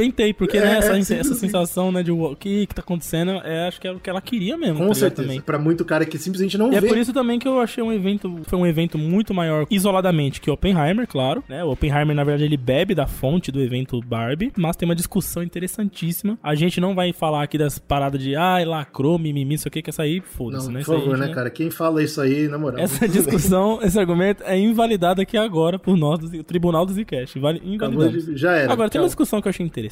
Arrebentei, porque É, né, essa, é, essa sensação, né, de o que que tá acontecendo, é, acho que é o que ela queria mesmo. Com tá certeza. Também. Pra muito cara que simplesmente não E é vê. por isso também que eu achei um evento, foi um evento muito maior isoladamente que Oppenheimer, claro, né? O Oppenheimer, na verdade, ele bebe da fonte do evento Barbie, mas tem uma discussão interessantíssima. A gente não vai falar aqui das paradas de, ai, lacrou, mimimi, isso aqui, que essa aí, foda-se, né? por Isso aí, favor, né, cara? Quem fala isso aí, na moral. Essa tudo bem. discussão, esse argumento é invalidado aqui agora por nós, do o Tribunal do Zcast. Vale, Acabou invalidamos. de- Já era. Agora, tem uma discussão que eu achei interessante,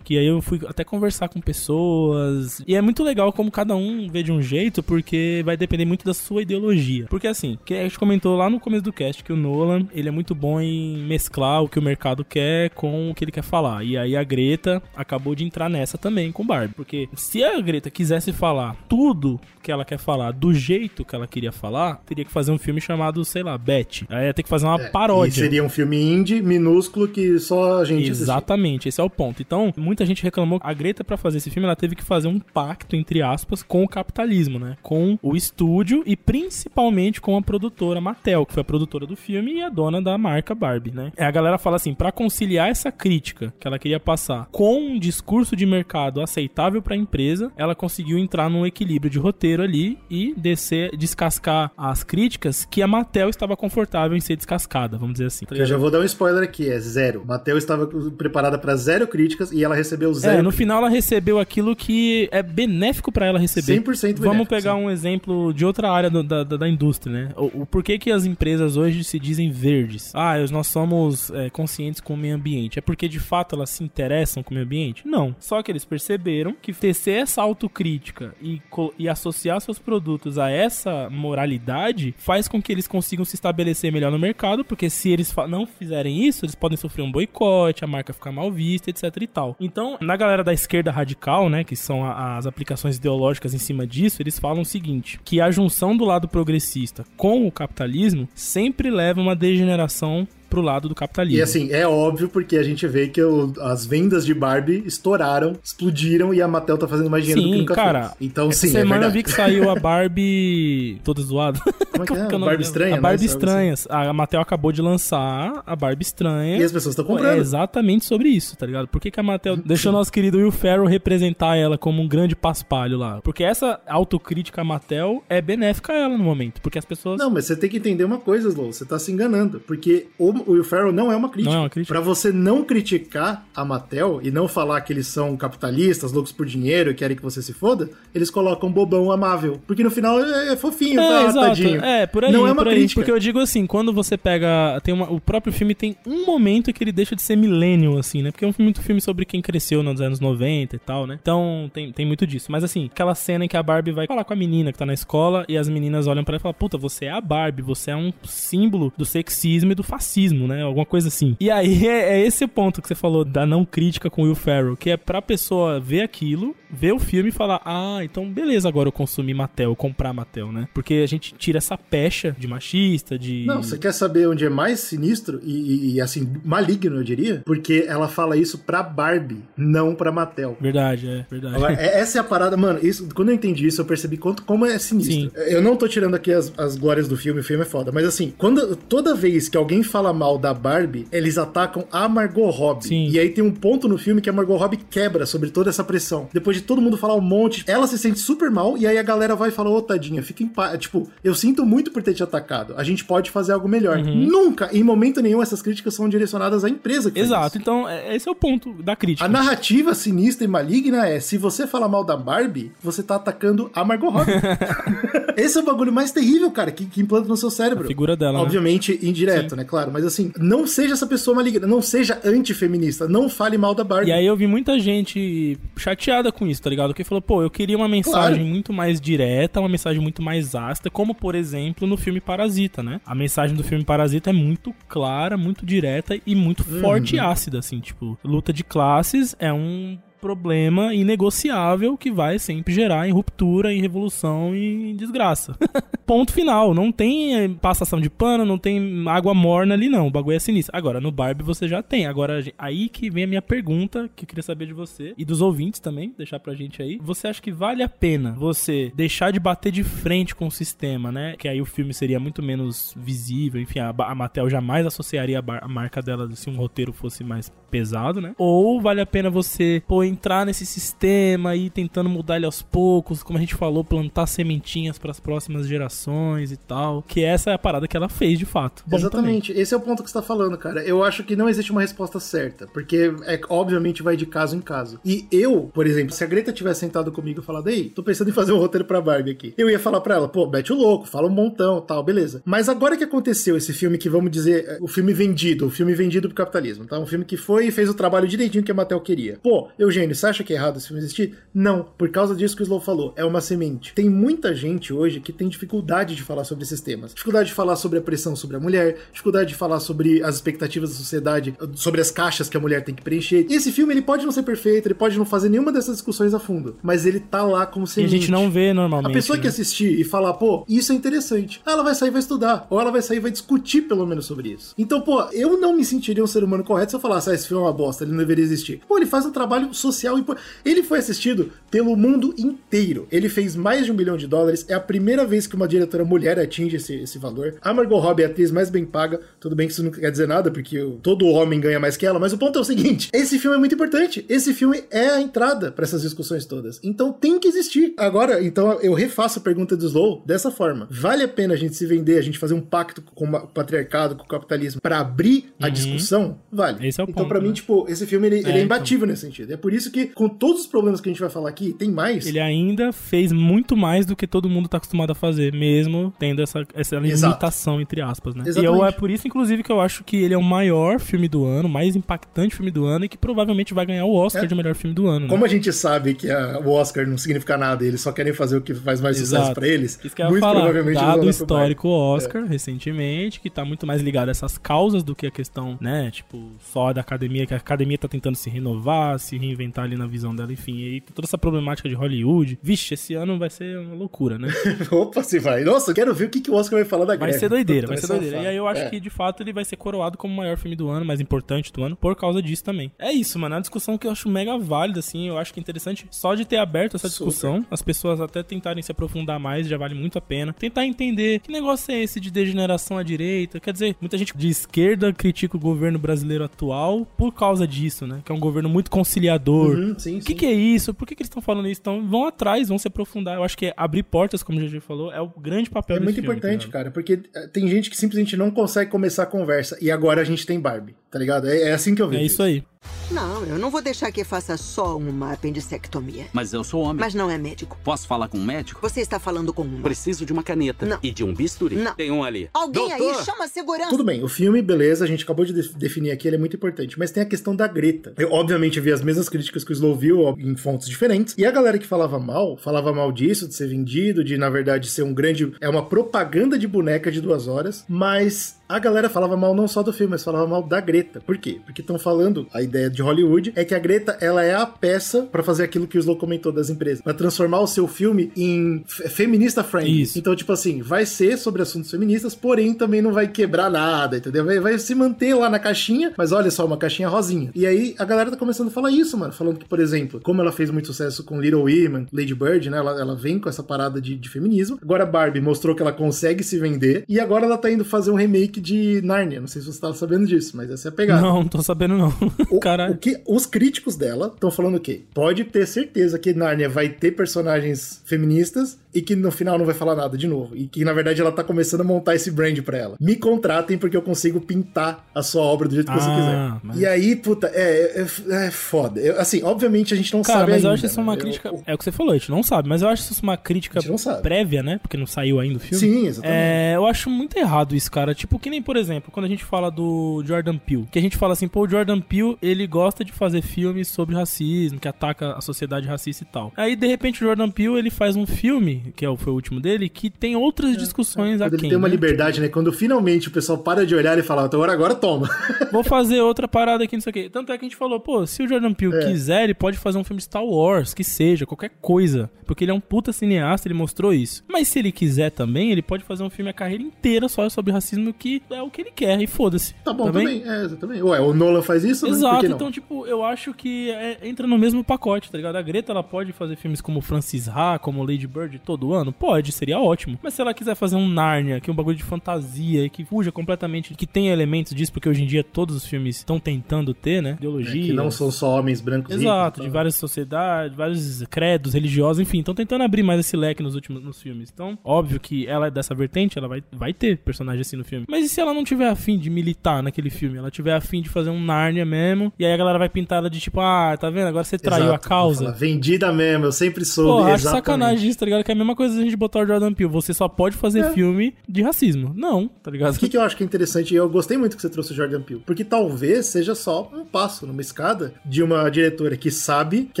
que aí eu fui até conversar com pessoas, e é muito legal como cada um vê de um jeito, porque vai depender muito da sua ideologia. Porque assim, que a gente comentou lá no começo do cast que o Nolan, ele é muito bom em mesclar o que o mercado quer com o que ele quer falar. E aí a Greta acabou de entrar nessa também com Barbie, porque se a Greta quisesse falar tudo que ela quer falar do jeito que ela queria falar, teria que fazer um filme chamado, sei lá, Betty. Aí ia ter que fazer uma É, paródia. E seria um filme indie, minúsculo, que só a gente. Exatamente, esse é o ponto. Então, muita gente reclamou. A Greta, pra fazer esse filme, ela teve que fazer um pacto, entre aspas, com o capitalismo, né? Com o estúdio e principalmente com a produtora Mattel, que foi a produtora do filme e a dona da marca Barbie, né? E a galera fala assim: pra conciliar essa crítica que ela queria passar com um discurso de mercado aceitável pra empresa, ela conseguiu entrar num equilíbrio de roteiro ali e descer, descascar as críticas que a Mattel estava confortável em ser descascada, vamos dizer assim. Eu já vou dar um spoiler aqui, é zero. Mattel estava preparada pra zero críticas e ela recebeu zero. É, no final ela recebeu aquilo que é benéfico pra ela receber. 100% Vamos benéfico, pegar sim. um exemplo de outra área do- da, da, da indústria, né? O, o porquê que as empresas hoje se dizem verdes? Ah, nós somos é, conscientes com o meio ambiente. É porque de fato elas se interessam com o meio ambiente? Não. Só que eles perceberam que tecer essa autocrítica e, e associar seus produtos a essa moralidade faz com que eles consigam se estabelecer melhor no mercado, porque se eles não fizerem isso, eles podem sofrer um boicote, a marca ficar mal vista, etc e tal. Então, na galera da esquerda radical, né, que são a- as aplicações ideológicas em cima disso, eles falam o seguinte, que a junção do lado progressista com o capitalismo sempre leva uma degeneração pro lado do capitalismo. E assim, é óbvio porque a gente vê que as vendas de Barbie estouraram, explodiram e a Mattel tá fazendo mais dinheiro do que Sim, nunca cara. fez. Então, sim, é semana eu verdade. vi que saiu a Barbie toda zoada. Como é que é? nome Barbie? Estranha, A né? Barbie Algo Estranha. A Mattel acabou de lançar a Barbie Estranha. E as pessoas estão É comprando. exatamente sobre isso, tá ligado? Por que, que a Mattel deixou nosso querido Will Ferrell representar ela como um grande paspalho lá? Porque essa autocrítica à Mattel é benéfica a ela no momento. Porque as pessoas. Não, mas você tem que entender uma coisa, Slow. Você tá se enganando. Porque o Will Ferrell não é uma crítica. Não é uma crítica. Pra você não criticar a Mattel e não falar que eles são capitalistas, loucos por dinheiro e querem que você se foda, eles colocam bobão amável. Porque no final é, é fofinho, É, exato. tadinho. É, por aí, Não é uma por aí. crítica. Porque eu digo assim, quando você pega. Tem uma, o próprio filme tem um momento que ele deixa de ser millennial, assim, né? Porque é um, muito filme sobre quem cresceu nos anos 90 e tal, né? Então tem, tem muito disso. Mas assim, aquela cena em que a Barbie vai falar com a menina que tá na escola e as meninas olham pra ela e falam: Puta, você é a Barbie, você é um símbolo do sexismo e do fascismo. Machismo, né? Alguma coisa assim. E aí é, é esse ponto que você falou da não crítica com Will Ferrell, que é pra pessoa ver aquilo, ver o filme e falar: ah, então beleza, agora eu consumir Mattel, comprar Mattel, né? Porque a gente tira essa pecha de machista, de. Não, você quer saber onde é mais sinistro e, e, assim, maligno, eu diria? Porque ela fala isso pra Barbie, não pra Mattel. Verdade, é, verdade. É- essa é a parada, mano. Isso, quando eu entendi isso, eu percebi quanto, como é sinistro. Sim. Eu não tô tirando aqui as, as glórias do filme, o filme é foda. Mas assim, quando, toda vez que alguém fala mal da Barbie, eles atacam a Margot Robbie. Sim. E aí tem um ponto no filme que a Margot Robbie quebra sobre toda essa pressão. Depois de todo mundo falar um monte, ela se sente super mal e aí a galera vai falar, ô tadinha, fica em paz. Tipo, eu sinto muito por ter te atacado. A gente pode fazer algo melhor. Uhum. Nunca, em momento nenhum, essas críticas são direcionadas à empresa que fez Exato, isso. então é- esse é o ponto da crítica. A narrativa sinistra e maligna é: se você fala mal da Barbie, você tá atacando a Margot Robbie. Esse é o bagulho mais terrível, cara, que, que implanta no seu cérebro. A figura dela, né? Obviamente, indireto, né? Claro. Mas assim, não seja essa pessoa maligna, não seja antifeminista, não fale mal da Barbie. E aí eu vi muita gente chateada com isso, tá ligado? Que falou, pô, eu queria uma mensagem Claro. muito mais direta, uma mensagem muito mais ácida, como por exemplo no filme Parasita, né? A mensagem do filme Parasita é muito clara, muito direta e muito forte e ácida, assim, tipo, luta de classes é um problema inegociável que vai sempre gerar em ruptura, em revolução e em desgraça. Ponto final. Não tem eh, passação de pano, não tem água morna ali, não. O bagulho é sinistro. Agora, no Barbie você já tem. Agora, aí que vem a minha pergunta, que eu queria saber de você e dos ouvintes também, deixar pra gente aí. Você acha que vale a pena você deixar de bater de frente com o sistema, né? Que aí o filme seria muito menos visível. Enfim, a, a Mattel jamais associaria a, a marca dela se um roteiro fosse mais pesado, né? Ou vale a pena você, pô, entrar nesse sistema e tentando mudar ele aos poucos, como a gente falou, plantar sementinhas pras próximas gerações e tal. Que essa é a parada que ela fez de fato. Bom também. Exatamente, esse é o ponto que você tá falando, cara. Eu acho que não existe uma resposta certa, porque é, obviamente vai de caso em caso. E eu, por exemplo, se a Greta tivesse sentado comigo e falado, ei, tô pensando em fazer um roteiro pra Barbie aqui, eu ia falar pra ela, pô, mete o louco, fala um montão, tal, beleza. Mas agora que aconteceu esse filme que, vamos dizer, é, o filme vendido, o filme vendido pro capitalismo, tá? Um filme que foi e fez o trabalho direitinho que a Mattel queria. Pô, Eugênio, você acha que é errado esse filme existir? Não, por causa disso que o Slow falou, é uma semente. Tem muita gente hoje que tem dificuldade de falar sobre esses temas. Dificuldade de falar sobre a pressão sobre a mulher, dificuldade de falar sobre as expectativas da sociedade, sobre as caixas que a mulher tem que preencher. E esse filme, ele pode não ser perfeito, ele pode não fazer nenhuma dessas discussões a fundo, mas ele tá lá como E a semente. gente não vê normalmente. A pessoa que né? assistir e falar, pô, isso é interessante. Ela vai sair e vai estudar. Ou ela vai sair e vai discutir pelo menos sobre isso. Então, pô, eu não me sentiria um ser humano correto se eu falasse, ah, esse filme é uma bosta, ele não deveria existir. Pô, ele faz um trabalho social importante. Ele foi assistido pelo mundo inteiro. Ele fez mais de um bilhão de dólares. É a primeira vez que uma diretora mulher atinge esse, esse valor. A Margot Robbie é a atriz mais bem paga. Tudo bem que isso não quer dizer nada, porque todo homem ganha mais que ela, mas o ponto é o seguinte: esse filme é muito importante. Esse filme é a entrada para essas discussões todas. Então tem que existir. Agora, então eu refaço a pergunta do Slow dessa forma: vale a pena a gente se vender, a gente fazer um pacto com o patriarcado, com o capitalismo, para abrir a discussão? Vale. Esse é o então, ponto, para mim, né? tipo, esse filme ele, ele é então. imbatível nesse sentido. É por isso que, com todos os problemas que a gente vai falar aqui, tem mais. Ele ainda fez muito mais do que todo mundo tá acostumado a fazer, mesmo tendo essa, essa Exato. limitação, entre aspas, né? E Exatamente. eu, é por isso, inclusive, que eu acho que ele é o maior filme do ano, o mais impactante filme do ano e que provavelmente vai ganhar o Oscar É. de melhor filme do ano, né? Como a gente sabe que a- o Oscar não significa nada, eles só querem fazer o que faz mais sucesso Exato. pra eles, Isso que muito falar, provavelmente dado o histórico Barbie. Oscar recentemente, que tá muito mais ligado a essas causas do que a questão, né, tipo, só da academia, que a academia tá tentando se renovar, se reinventar ali na visão dela, enfim, e toda essa problemática de Hollywood. Vixe, esse ano vai ser uma loucura, né? Opa, se vai. Nossa, eu quero ver o que, que o Oscar vai falar da Vai greve. ser doideira, vai ser doideira. E aí eu acho É. que de fato ele vai ser coroado como o maior filme do ano, mais importante do ano, por causa disso também. É isso, mano. É uma discussão que eu acho mega válida, assim. Eu acho que é interessante só de ter aberto essa discussão, as pessoas até tentarem se aprofundar mais, já vale muito a pena. Tentar entender que negócio é esse de degeneração à direita. Quer dizer, muita gente de esquerda critica o governo brasileiro atual por causa disso, né? Que é um governo muito conciliador. Uhum, sim, O que, que é isso? Por que, que eles estão falando isso? Então vão atrás, vão se aprofundar. Eu acho que abrir portas, como o GG falou, é o grande papel É muito importante, cara, porque eh, tem gente que simplesmente não consegue começar a conversa e agora a gente tem Barbie, tá ligado? É, é assim que eu vejo. É isso aí. Não, eu não vou deixar que faça só uma apendicectomia. Mas eu sou homem. Mas não é médico. Posso falar com um médico? Você está falando com um. Preciso de uma caneta. Não. E de um bisturi. Não. Tem um ali. Alguém aí Doutor! chama a segurança. Tudo bem, o filme, beleza, a gente acabou de de- definir aqui, ele é muito importante, mas tem a questão da Greta. Eu, obviamente, vi as mesmas críticas que o Slow viu em fontes diferentes, e a galera que falava mal, falava mal disso, de ser vendido, de, na verdade, ser um grande... É uma propaganda de boneca de duas horas, mas A galera falava mal não só do filme, mas falava mal da Greta. Por quê? Porque estão falando, a ideia de Hollywood é que a Greta, ela é a peça pra fazer aquilo que o Slow comentou das empresas, Pra transformar o seu filme em fe- feminista friendly. Isso. Então, tipo assim, vai ser sobre assuntos feministas, porém também não vai quebrar nada, entendeu? Vai, vai se manter lá na caixinha, mas olha só, uma caixinha rosinha. E aí a galera tá começando a falar isso, mano. Falando que, por exemplo, como ela fez muito sucesso com Little Women, Lady Bird, né? Ela, ela vem com essa parada de, de feminismo. Agora a Barbie mostrou que ela consegue se vender. E agora ela tá indo fazer um remake de Narnia. Não sei se você tava sabendo disso, mas essa é a pegada. Não, não tô sabendo não. O, Caralho. o que os críticos dela estão falando o quê? Pode ter certeza que Narnia vai ter personagens feministas e que no final não vai falar nada de novo. E que na verdade ela tá começando a montar esse brand pra ela. Me contratem porque eu consigo pintar a sua obra do jeito que você Ah, quiser. mas- E aí, puta, é, é, é foda. Eu- assim, obviamente a gente não Cara, sabe mas ainda. eu acho isso uma né? crítica. Eu- É o que você falou, a gente não sabe, mas eu acho isso uma crítica prévia, né? Porque não saiu ainda o filme. Sim, exatamente. É, eu acho muito errado isso, cara. Tipo, que nem, por exemplo, quando a gente fala do Jordan Peele, que a gente fala assim, pô, o Jordan Peele, ele gosta de fazer filmes sobre racismo, que ataca a sociedade racista e tal. Aí, de repente, o Jordan Peele, ele faz um filme, que é o, foi o último dele, que tem outras discussões Quando aqui. ele tem uma né? liberdade, né? Quando finalmente o pessoal para de olhar e fala, então agora, agora toma. Vou fazer outra parada aqui, não sei o quê. Tanto é que a gente falou, pô, se o Jordan Peele É. quiser, ele pode fazer um filme Star Wars, que seja, qualquer coisa. Porque ele é um puta cineasta, ele mostrou isso. Mas se ele quiser também, ele pode fazer um filme a carreira inteira só sobre racismo, que é o que ele quer, e foda-se. Tá bom, também. É, exatamente. Ué, o Nolan faz isso? né? Exato, então, tipo, eu acho que é- entra no mesmo pacote, tá ligado? A Greta, ela pode fazer filmes como Francis Ha, como Lady Bird todo ano? Pode, seria ótimo. Mas se ela quiser fazer um Narnia, que é um bagulho de fantasia e que fuja completamente, que tem elementos disso, porque hoje em dia todos os filmes estão tentando ter, né? É, Ideologia. que não são só homens brancos Exato, ricos, de tá? várias sociedades, vários credos religiosos, enfim, estão tentando abrir mais esse leque nos últimos nos filmes. Então, óbvio que ela é dessa vertente, ela vai, vai ter personagem assim no filme. Mas e se ela não tiver afim de militar naquele filme? Ela tiver afim de fazer um Narnia mesmo, e aí a galera vai pintar ela de tipo, ah, tá vendo? Agora você traiu Exato, a causa. Vendida mesmo, eu sempre soube. Pô, acho exatamente. sacanagem isso, tá ligado? Que é a mesma coisa a gente botar o Jordan Peele. Você só pode fazer É. filme de racismo. Não, tá ligado? O que, que eu acho que é interessante, e eu gostei muito que você trouxe o Jordan Peele, porque talvez seja só um passo numa escada de uma diretora que sabe que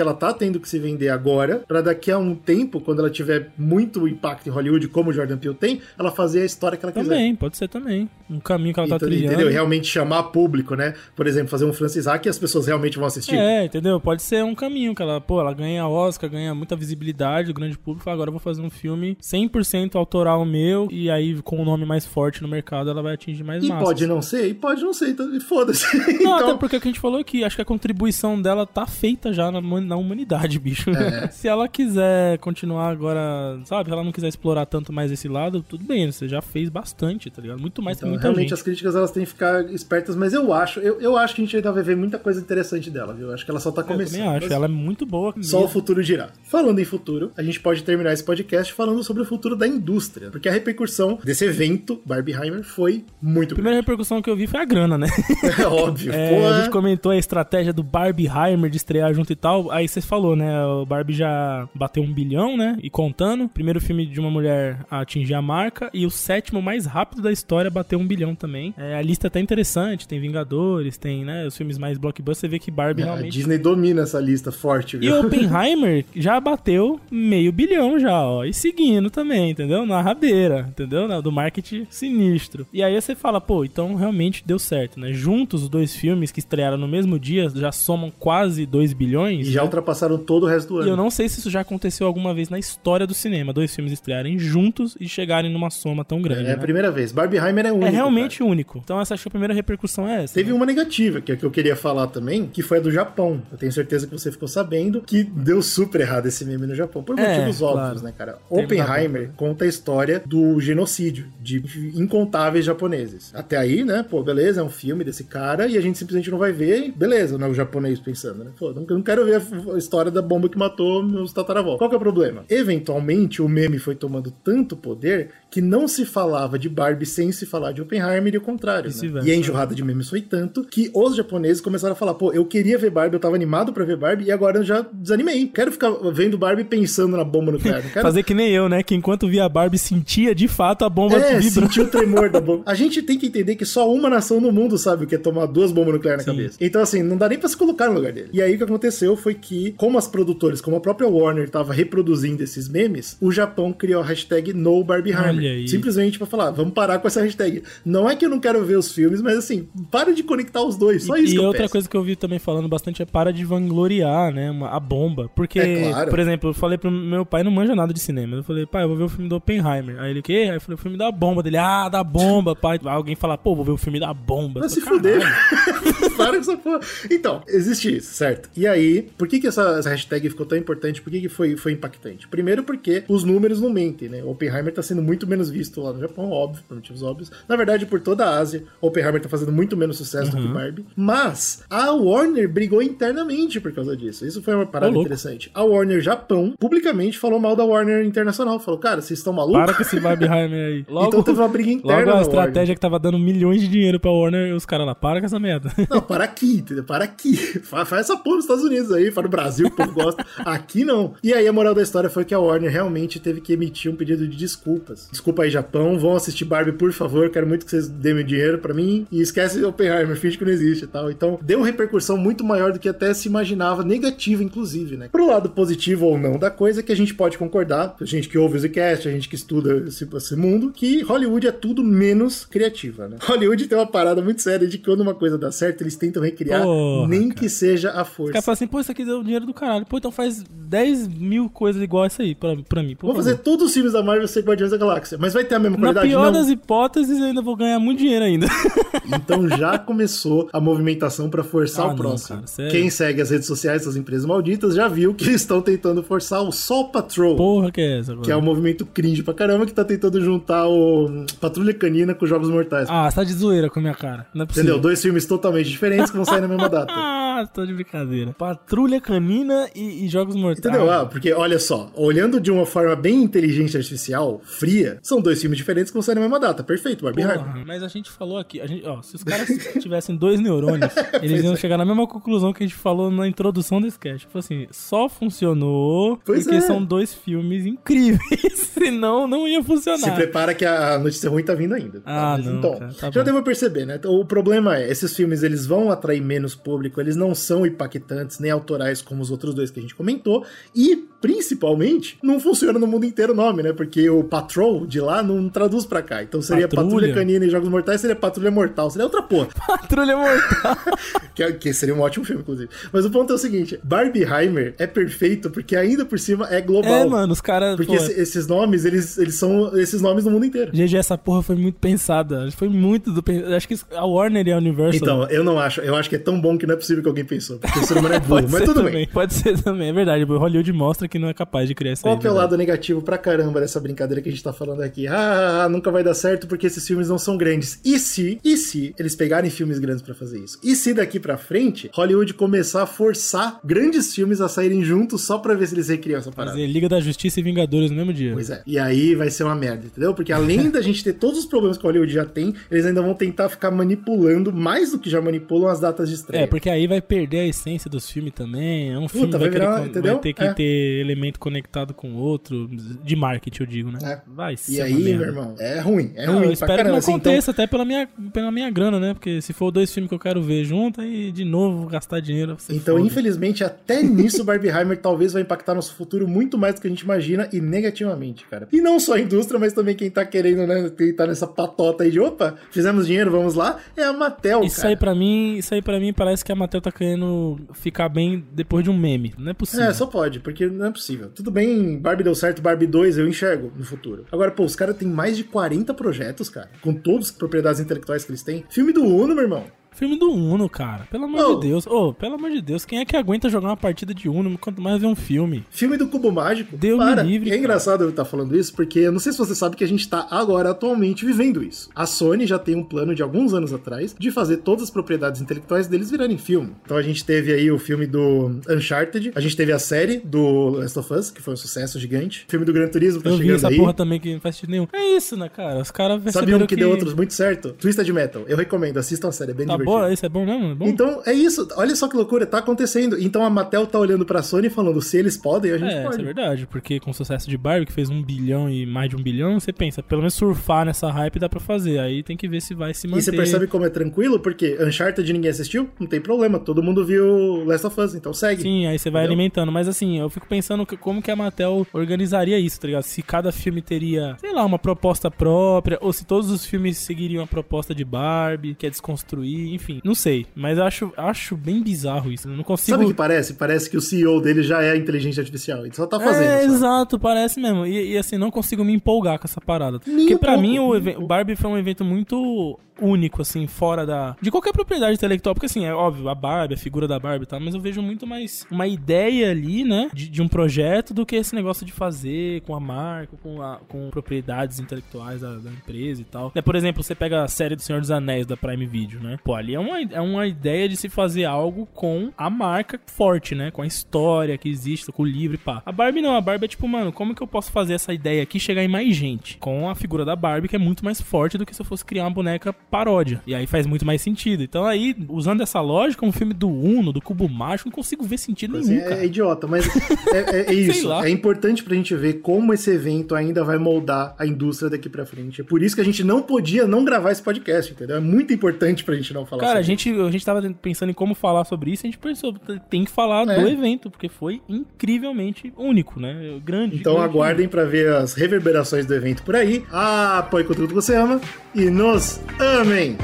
ela tá tendo que se vender agora, pra daqui a um tempo, quando ela tiver muito impacto em Hollywood, como o Jordan Peele tem, ela fazer a história que ela quiser. Também, pode ser também. Um caminho que ela tá Então, trilhando. entendeu? Realmente chamar público, né? Por exemplo, fazer um Francis Ha que as pessoas realmente vão assistir. É, entendeu? Pode ser um caminho que ela, pô, ela ganha Oscar, ganha muita visibilidade do grande público, agora eu vou fazer um filme 100% autoral meu e aí com o nome mais forte no mercado ela vai atingir mais E massas. pode não ser, e pode não ser, então e foda-se. Não, então, até porque o que a gente falou aqui, acho que a contribuição dela tá feita já na, na humanidade, bicho. É. Se ela quiser continuar agora, sabe, se ela não quiser explorar tanto mais esse lado, tudo bem, você já fez bastante, tá ligado? Muito mais que Então, muita realmente gente. as críticas elas têm que ficar espertas, mas eu acho, eu, eu acho que a gente ainda vai ver muita coisa interessante dela, viu? Eu acho que ela só tá Eu começando. também acho, Mas ela é muito boa. Só o mesmo. futuro dirá. Falando em futuro, a gente pode terminar esse podcast falando sobre o futuro da indústria, porque a repercussão desse evento, Barbieheimer, foi muito A primeira repercussão que eu vi foi a grana, né? grande. É óbvio. É, a gente comentou a estratégia do Barbieheimer de estrear junto e tal. Aí você falou, né? O Barbie já bateu um bilhão, né? E contando. Primeiro filme de uma mulher a atingir a marca. E o sétimo mais rápido da história bateu um bilhão também. É, a lista tá interessante. Tem Vingadores, tem, né? Os filmes mais blockbuster. Você vê que Barbie a realmente. Disney domina essa lista forte, E viu? Oppenheimer já bateu meio bilhão já, ó. E seguindo também, entendeu? Na rabeira, entendeu? Do marketing sinistro. E aí você fala, pô, então realmente deu certo, né? Juntos os dois filmes que estrearam no mesmo dia já somam quase 2 bilhões. E já né? ultrapassaram todo o resto do E ano. eu não sei se isso já aconteceu alguma vez na história do cinema. Dois filmes estrearem juntos e chegarem numa soma tão grande. É a né? primeira vez. Barbieheimer é único. É realmente cara. único. Então essa acho que a primeira repercussão é essa. Teve né? uma negativa, que é que eu queria falar também, que foi a do Japão. Eu tenho certeza que você ficou sabendo que deu super errado esse meme no Japão, por É, motivos claro. óbvios, né, cara? Termo Oppenheimer conta a história do genocídio de incontáveis japoneses. Até aí, né, pô, beleza, é um filme desse cara e a gente simplesmente não vai ver, e beleza, né, o japonês pensando, né? Pô, não, eu não quero ver a, história da bomba que matou meus tataravós. Qual que é o problema? Eventualmente, o meme foi tomando tanto poder que não se falava de Barbie sem se falar de Oppenheimer e o contrário, né? E a enxurrada de memes foi tanto que os japoneses começaram a falar: pô, eu queria ver Barbie, eu tava animado pra ver Barbie e agora eu já desanimei. Quero ficar vendo Barbie pensando na bomba nuclear. Não quero fazer que nem eu, né? Que enquanto via a Barbie sentia de fato a bomba É, vibrando. sentiu o tremor da bomba. A gente tem que entender que só uma nação no mundo sabe o que é tomar duas bombas nucleares na Sim. cabeça. Então, assim, não dá nem pra se colocar no lugar dele. E aí o que aconteceu foi que, como as produtoras, como a própria Warner tava reproduzindo esses memes, o Japão criou a hashtag. Olha aí. Simplesmente pra falar, vamos parar com essa hashtag. Não é que eu não quero ver os filmes, mas assim, para de conectar os dois. Só isso e que eu outra peço. coisa que eu vi também falando bastante é para de vangloriar, né, uma- a bomba. Porque, É claro. por exemplo, eu falei pro meu pai, não manja nada de cinema. Eu falei, pai, eu vou ver o filme do Oppenheimer. Aí ele, o quê? Aí eu falei, o filme da bomba dele. Ah, da bomba, pai. Aí alguém fala, pô, vou ver o filme da bomba. Eu se fuder. Para com essa porra. Então, existe isso, certo? E aí, por que, que essa, essa hashtag ficou tão importante? Por que, que foi, foi impactante? Primeiro, porque os números não mentem, né? O Oppenheimer tá sendo muito menos visto lá no Japão, óbvio, por motivos óbvios. Na verdade, por toda a Ásia, o Oppenheimer tá fazendo muito menos sucesso Uhum. do que Barbie. Mas a Warner brigou internamente por causa disso. Isso foi uma parada interessante. A Warner Japão publicamente falou mal da Warner Internacional. Falou, cara, vocês estão malucos? Para com esse Barbieheimer aí. Logo, Então teve uma briga interna Logo a na estratégia que tava dando milhões de dinheiro pra Warner e os caras lá, para com essa merda. Não, para aqui, entendeu? Para aqui. Fa- Faz essa porra nos Estados Unidos aí, para o Brasil, que o povo gosta. Aqui não. E aí a moral da história foi que a Warner realmente teve que emitir um pedido de desculpas. Desculpa aí, Japão. Vão assistir Barbie, por favor. Quero muito que vocês dêem meu dinheiro pra mim. E esquece Oppenheimer, finge que não existe e tal. Então, deu uma repercussão muito maior do que até se imaginava, negativa, inclusive, né? Pro lado positivo ou não da coisa, que a gente pode concordar, a gente que ouve o Zcast, a gente que estuda esse, esse mundo, que Hollywood é tudo menos criativa, né? Hollywood tem uma parada muito séria de que quando uma coisa dá certo, eles tentam recriar, Porra, nem cara. que seja a força. caras falam assim, pô, isso aqui deu dinheiro do caralho. Pô, então faz 10 mil coisas igual essa aí pra, pra mim. Vou fazer todos os filmes da Marvel ser Guardiões da Galáxia, mas vai ter a mesma Na qualidade? pior Não. das hipóteses, eu ainda vou ganhar muito dinheiro ainda. Então já começou a movimentação pra forçar Ah, o não, próximo. cara, sério? Quem segue as redes sociais das empresas malditas já viu que eles estão tentando forçar o Sol Patrol. Porra, que é essa agora? Que é um movimento cringe pra caramba que tá tentando juntar o Patrulha Canina com Jogos Mortais. Ah, você tá de zoeira com a minha cara. Não é possível. Entendeu? Dois filmes totalmente diferentes que vão sair na mesma data. Ah, tô de brincadeira. Patrulha Canina e, e Jogos Mortais. Entendeu? Ah, porque olha só, olhando de uma forma bem inteligente artificial, fria, são dois filmes diferentes que vão sair na mesma data. Perfeito, Barbie. Porra, mas a gente falou aqui, a gente, ó, se os caras tivessem dois neurônios, eles iam chegar na mesma conclusão que a gente falou na introdução desse cast. Tipo assim, só funcionou Pois porque é. são dois filmes incríveis, senão não ia funcionar. Se prepara que a notícia ruim tá vindo ainda. Ah, Mas, não, Então, cara, tá já bom. deu pra perceber, né? O problema é, esses filmes eles vão atrair menos público, eles não são impactantes nem autorais como os outros dois que a gente comentou, e principalmente não funciona no mundo inteiro o nome, né? Porque o Patrol de lá não traduz pra cá. Então seria Patrulha? Patrulha, Canina e Jogos Mortais, seria Patrulha Mortal, seria outra porra. Patrulha Mortal. que, é- que seria um ótimo filme, inclusive. Mas o ponto é o seguinte: Barbieheimer é perfeito porque ainda por cima é global. É, mano, os caras. Porque esse- esses nomes, eles, eles são esses nomes no mundo inteiro. GG, essa porra foi muito pensada. Foi muito do. Acho que a Warner e a Universal. Então, eu não acho. Eu acho que é tão bom que não é possível que alguém pensou. Porque o ser humano é burro. Mas tudo também, bem. Pode ser também, é verdade. O Hollywood mostra que não é capaz de criar isso Qual que é o lado negativo pra caramba dessa brincadeira que a gente tá falando aqui? Ah, nunca vai dar certo porque esses filmes não são grandes. E se, e se eles pegarem filmes grandes pra fazer isso? E se daqui pra frente, Hollywood começar a forçar grandes filmes a saírem juntos só pra ver se eles recriam essa parada? Fazer Liga da Justiça e Vingadores no mesmo dia. Pois é. E aí vai ser uma merda, entendeu? Porque além da gente ter todos os problemas que o Hollywood já tem, eles ainda vão tentar ficar manipulando, mais do que já manipulam, as datas de estreia. É, porque aí vai perder a essência dos filmes também. É um filme Puta, vai, vai virar- vai ter que É. ter elemento conectado com outro, de marketing, eu digo, né? É. Vai ser E aí, meu irmão, é ruim. É Não, ruim eu pra espero que caramba. não assim, então- aconteça, até pela minha, pela minha grana, né? Porque se for dois filmes que eu quero ver junto, aí de novo vou gastar dinheiro. Então, foda. infelizmente, até nisso, Barbieheimer talvez vai impactar nosso futuro muito mais do que a gente imagina e negativamente, cara. E não só a indústria, mas também quem tá querendo, né, quem tá nessa patota aí de opa, fizemos dinheiro, vamos lá, é a Mattel, Isso cara. aí pra mim, isso aí para mim parece que a Mattel tá querendo ficar bem depois de um meme. Não é possível. É, só pode, porque não é possível. Tudo bem, Barbie deu certo, Barbie 2 eu enxergo no futuro. Agora, pô, os caras têm mais de 40 projetos, cara, com todas as propriedades intelectuais que eles têm. Filme do Uno, meu irmão. Filme do Uno, cara. Pelo amor de Deus. Ô, pelo amor de Deus, quem é que aguenta jogar uma partida de Uno quanto mais ver um filme? Filme do Cubo Mágico. Deus Para. me livre, é cara. engraçado eu estar falando isso, porque eu não sei se você sabe que a gente tá agora atualmente vivendo isso. A Sony já tem um plano de alguns anos atrás de fazer todas as propriedades intelectuais deles virarem filme. Então a gente teve aí o filme do Uncharted, a gente teve a série do Last of Us, que foi um sucesso gigante. O filme do Gran Turismo tá eu vi chegando essa aí. porra também que não faz sentido nenhum. É isso, né, cara? Os caras Sabe um que, deu outros muito certo? Twisted Metal. Eu recomendo, assistam a série, é bem Tá bom, Pô, isso é bom mesmo? É bom? Então, é isso. Olha só que loucura, tá acontecendo. Então a Mattel tá olhando pra Sony e falando, se eles podem, a gente é, pode. isso é verdade, porque com o sucesso de Barbie, que fez um bilhão e mais de um bilhão, você pensa, pelo menos surfar nessa hype dá pra fazer. Aí tem que ver se vai se manter. E você percebe como é tranquilo? Porque Uncharted ninguém assistiu, não tem problema. Todo mundo viu Last of Us, então segue. Sim, aí você vai Entendeu? alimentando. Mas assim, eu fico pensando como que a Mattel organizaria isso, tá ligado? Se cada filme teria, sei lá, uma proposta própria, ou se todos os filmes seguiriam a proposta de Barbie, que é desconstruir, enfim. Não sei, mas acho, acho bem bizarro isso. Eu não consigo... Sabe o que parece? Parece que o CEO dele já é inteligência artificial. Ele só tá fazendo. É, só. exato, parece mesmo. E, e, assim, não consigo me empolgar com essa parada. Porque um pra pouco, mim o, nem o Barbie foi um evento muito único, assim, fora da. de qualquer propriedade intelectual. Porque, assim, é óbvio, a Barbie, a figura da Barbie e tal, mas eu vejo muito mais uma ideia ali, né, de, de um projeto do que esse negócio de fazer com a marca, com, a- com propriedades intelectuais da, da empresa e tal. É, por exemplo, você pega a série do Senhor dos Anéis da Prime Video, né? Pô, ali é uma, é uma ideia de se fazer algo com a marca forte, né? Com a história que existe, com o livro e pá. A Barbie não, a Barbie é tipo, mano, como que eu posso fazer essa ideia aqui chegar em mais gente? Com a figura da Barbie, que é muito mais forte do que se eu fosse criar uma boneca paródia. E aí faz muito mais sentido. Então aí, usando essa lógica, um filme do Uno, do Cubo Mágico, não consigo ver sentido nenhum, é, cara. é idiota, mas é, é- é isso. É importante pra gente ver como esse evento ainda vai moldar a indústria daqui pra frente. É por isso que a gente não podia não gravar esse podcast, entendeu? É muito importante pra gente não falar Cara, a gente, a gente tava pensando em como falar sobre isso, a gente pensou, tem que falar É. do evento, porque foi incrivelmente único, né? Grande. Então grande. aguardem pra ver as reverberações do evento por aí. Apoie o conteúdo que você ama e nos amém.